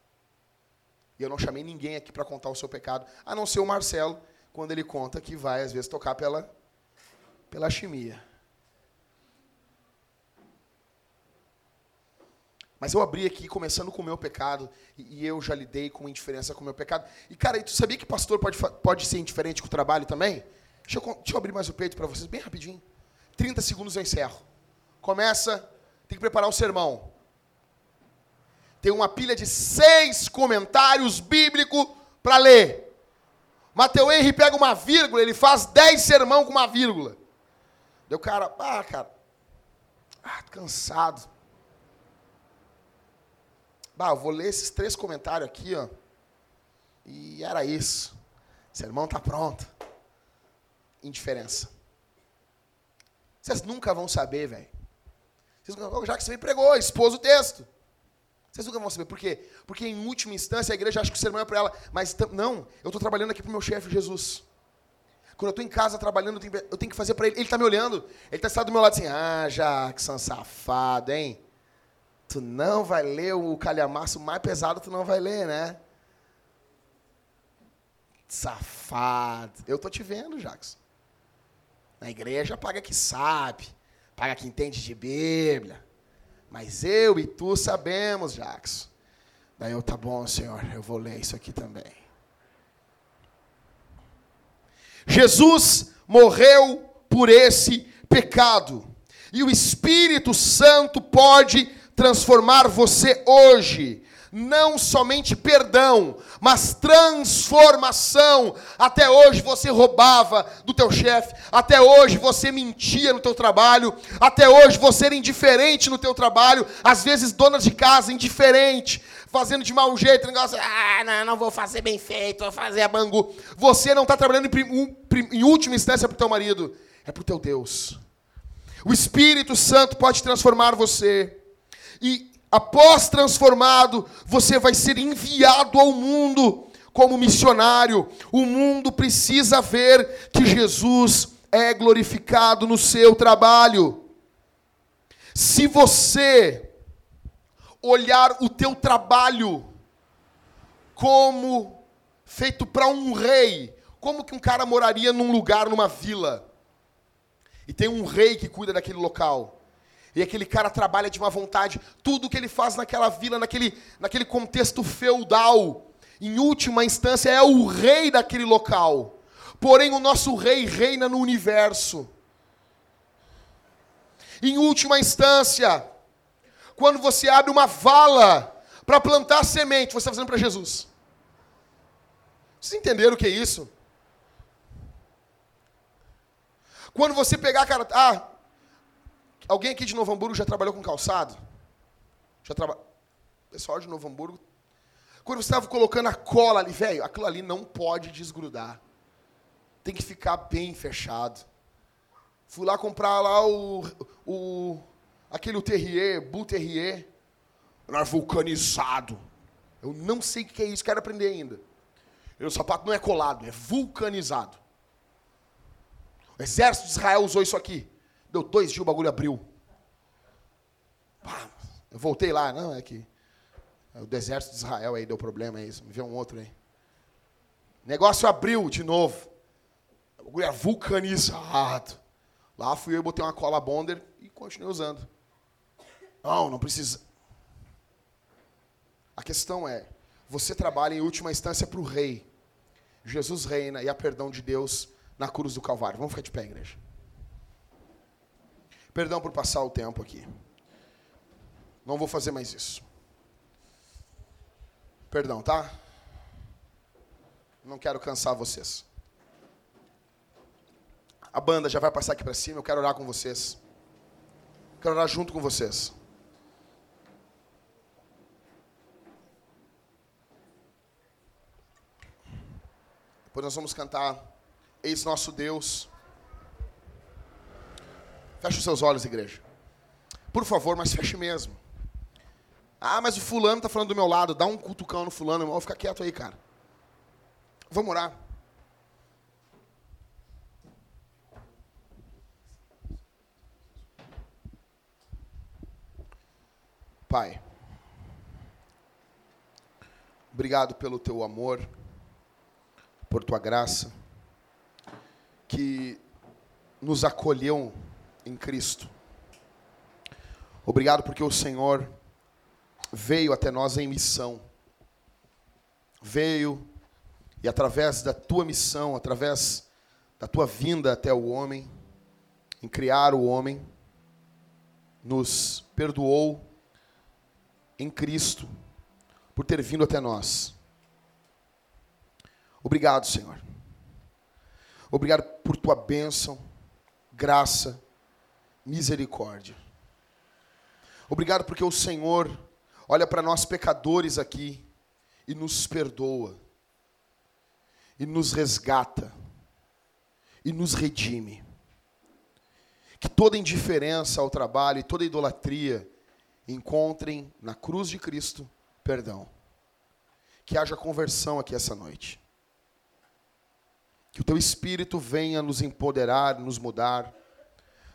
E eu não chamei ninguém aqui para contar o seu pecado, a não ser o Marcelo, quando ele conta que vai, às vezes, tocar pela, pela chimia. Mas eu abri aqui, começando com o meu pecado, e, e eu já lidei com indiferença com o meu pecado. E, cara, tu sabia que pastor pode, pode ser indiferente com o trabalho também? Deixa eu, deixa eu abrir mais o peito para vocês, bem rapidinho. 30 segundos eu encerro. Começa, tem que preparar o sermão. Tem uma pilha de seis comentários bíblicos para ler. Mateu Henry pega uma vírgula, ele faz dez sermão com uma vírgula. Deu cara, ah, cara, ah, cansado. Bah, eu vou ler esses três comentários aqui, ó. E era isso. Sermão tá pronto. Indiferença. Vocês nunca vão saber, velho. Já que você pregou, expôs o texto. Vocês nunca vão saber. Por quê? Porque, em última instância, a igreja acha que o sermão é para ela. Mas não, eu estou trabalhando aqui para o meu chefe, Jesus. Quando eu estou em casa trabalhando, eu tenho que fazer para ele. Ele está me olhando. Ele está do meu lado assim, ah, Jackson, safado, hein? Tu não vai ler o calhamaço mais pesado, tu não vai ler, né? Safado. Eu tô te vendo, Jackson. Na igreja paga que sabe, paga que entende de Bíblia. Mas eu e tu sabemos, Jackson. Daí eu, tá bom, Senhor, eu vou ler isso aqui também. Jesus morreu por esse pecado. E o Espírito Santo pode transformar você hoje não somente perdão, mas transformação. Até hoje você roubava do teu chefe, até hoje você mentia no teu trabalho, até hoje você era indiferente no teu trabalho, às vezes dona de casa indiferente, fazendo de mau jeito, negócio, ah, não, não vou fazer bem feito, vou fazer a bangu. Você não está trabalhando em, prim, em última instância para o teu marido, é para o teu Deus. O Espírito Santo pode transformar você. E Após transformado, você vai ser enviado ao mundo como missionário. O mundo precisa ver que Jesus é glorificado no seu trabalho. Se você olhar o teu trabalho como feito para um rei, como que um cara moraria num lugar, numa vila, e tem um rei que cuida daquele local? E aquele cara trabalha de uma vontade, tudo que ele faz naquela vila, naquele, naquele contexto feudal, em última instância é o rei daquele local. Porém, o nosso rei reina no universo. Em última instância, quando você abre uma vala para plantar semente, você está fazendo para Jesus. Vocês entenderam o que é isso? Quando você pegar, cara, ah, Alguém aqui de Novo Hamburgo já trabalhou com calçado? Já trabalhou? Pessoal de Novo Hamburgo. Quando você estava colocando a cola ali, velho, aquilo ali não pode desgrudar. Tem que ficar bem fechado. Fui lá comprar lá o, o aquele Terrier, Bull Terrier, era vulcanizado. Eu não sei o que é isso, quero aprender ainda. O sapato não é colado, é vulcanizado. O exército de Israel usou isso aqui. Deu dois dias, o bagulho abriu. Eu voltei lá, não, é que o deserto de Israel aí deu problema, é isso. Me vê um outro aí. Negócio abriu de novo. O bagulho é vulcanizado. Lá fui eu, botei uma cola bonder e continuei usando. Não, não precisa. A questão é, você trabalha em última instância para o rei. Jesus reina e há perdão de Deus na cruz do Calvário. Vamos ficar de pé, igreja. Perdão por passar o tempo aqui. Não vou fazer mais isso. Perdão, tá? Não quero cansar vocês. A banda já vai passar aqui para cima, eu quero orar com vocês. Quero orar junto com vocês. Depois nós vamos cantar Eis nosso Deus. Feche os seus olhos, igreja. Por favor, mas feche mesmo. Ah, mas o fulano está falando do meu lado. Dá um cutucão no fulano, irmão. Fica quieto aí, cara. Vamos orar. Pai, obrigado pelo teu amor, por tua graça, que nos acolheu em Cristo. Obrigado porque o Senhor veio até nós em missão. Veio e através da tua missão, através da tua vinda até o homem, em criar o homem, nos perdoou em Cristo por ter vindo até nós. Obrigado, Senhor. Obrigado por tua bênção, graça misericórdia. Obrigado porque o Senhor olha para nós pecadores aqui e nos perdoa, e nos resgata, e nos redime. Que toda indiferença ao trabalho e toda idolatria encontrem na cruz de Cristo perdão. Que haja conversão aqui essa noite. Que o teu Espírito venha nos empoderar, nos mudar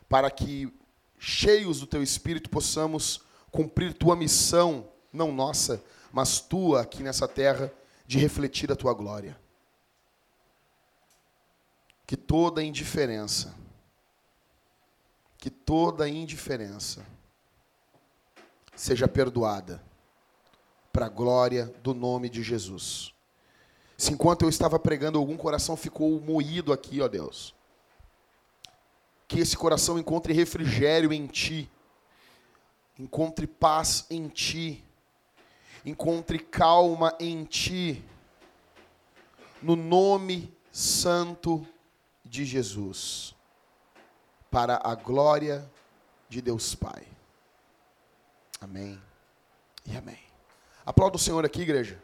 para que, cheios do teu espírito, possamos cumprir tua missão, não nossa, mas tua aqui nessa terra, de refletir a tua glória. Que toda indiferença que toda indiferença seja perdoada para a glória do nome de Jesus. Se enquanto eu estava pregando, algum coração ficou moído aqui, ó Deus, que esse coração encontre refrigério em Ti, encontre paz em Ti, encontre calma em Ti, no nome santo de Jesus, para a glória de Deus Pai. Amém e amém. Aplauda o Senhor aqui, igreja.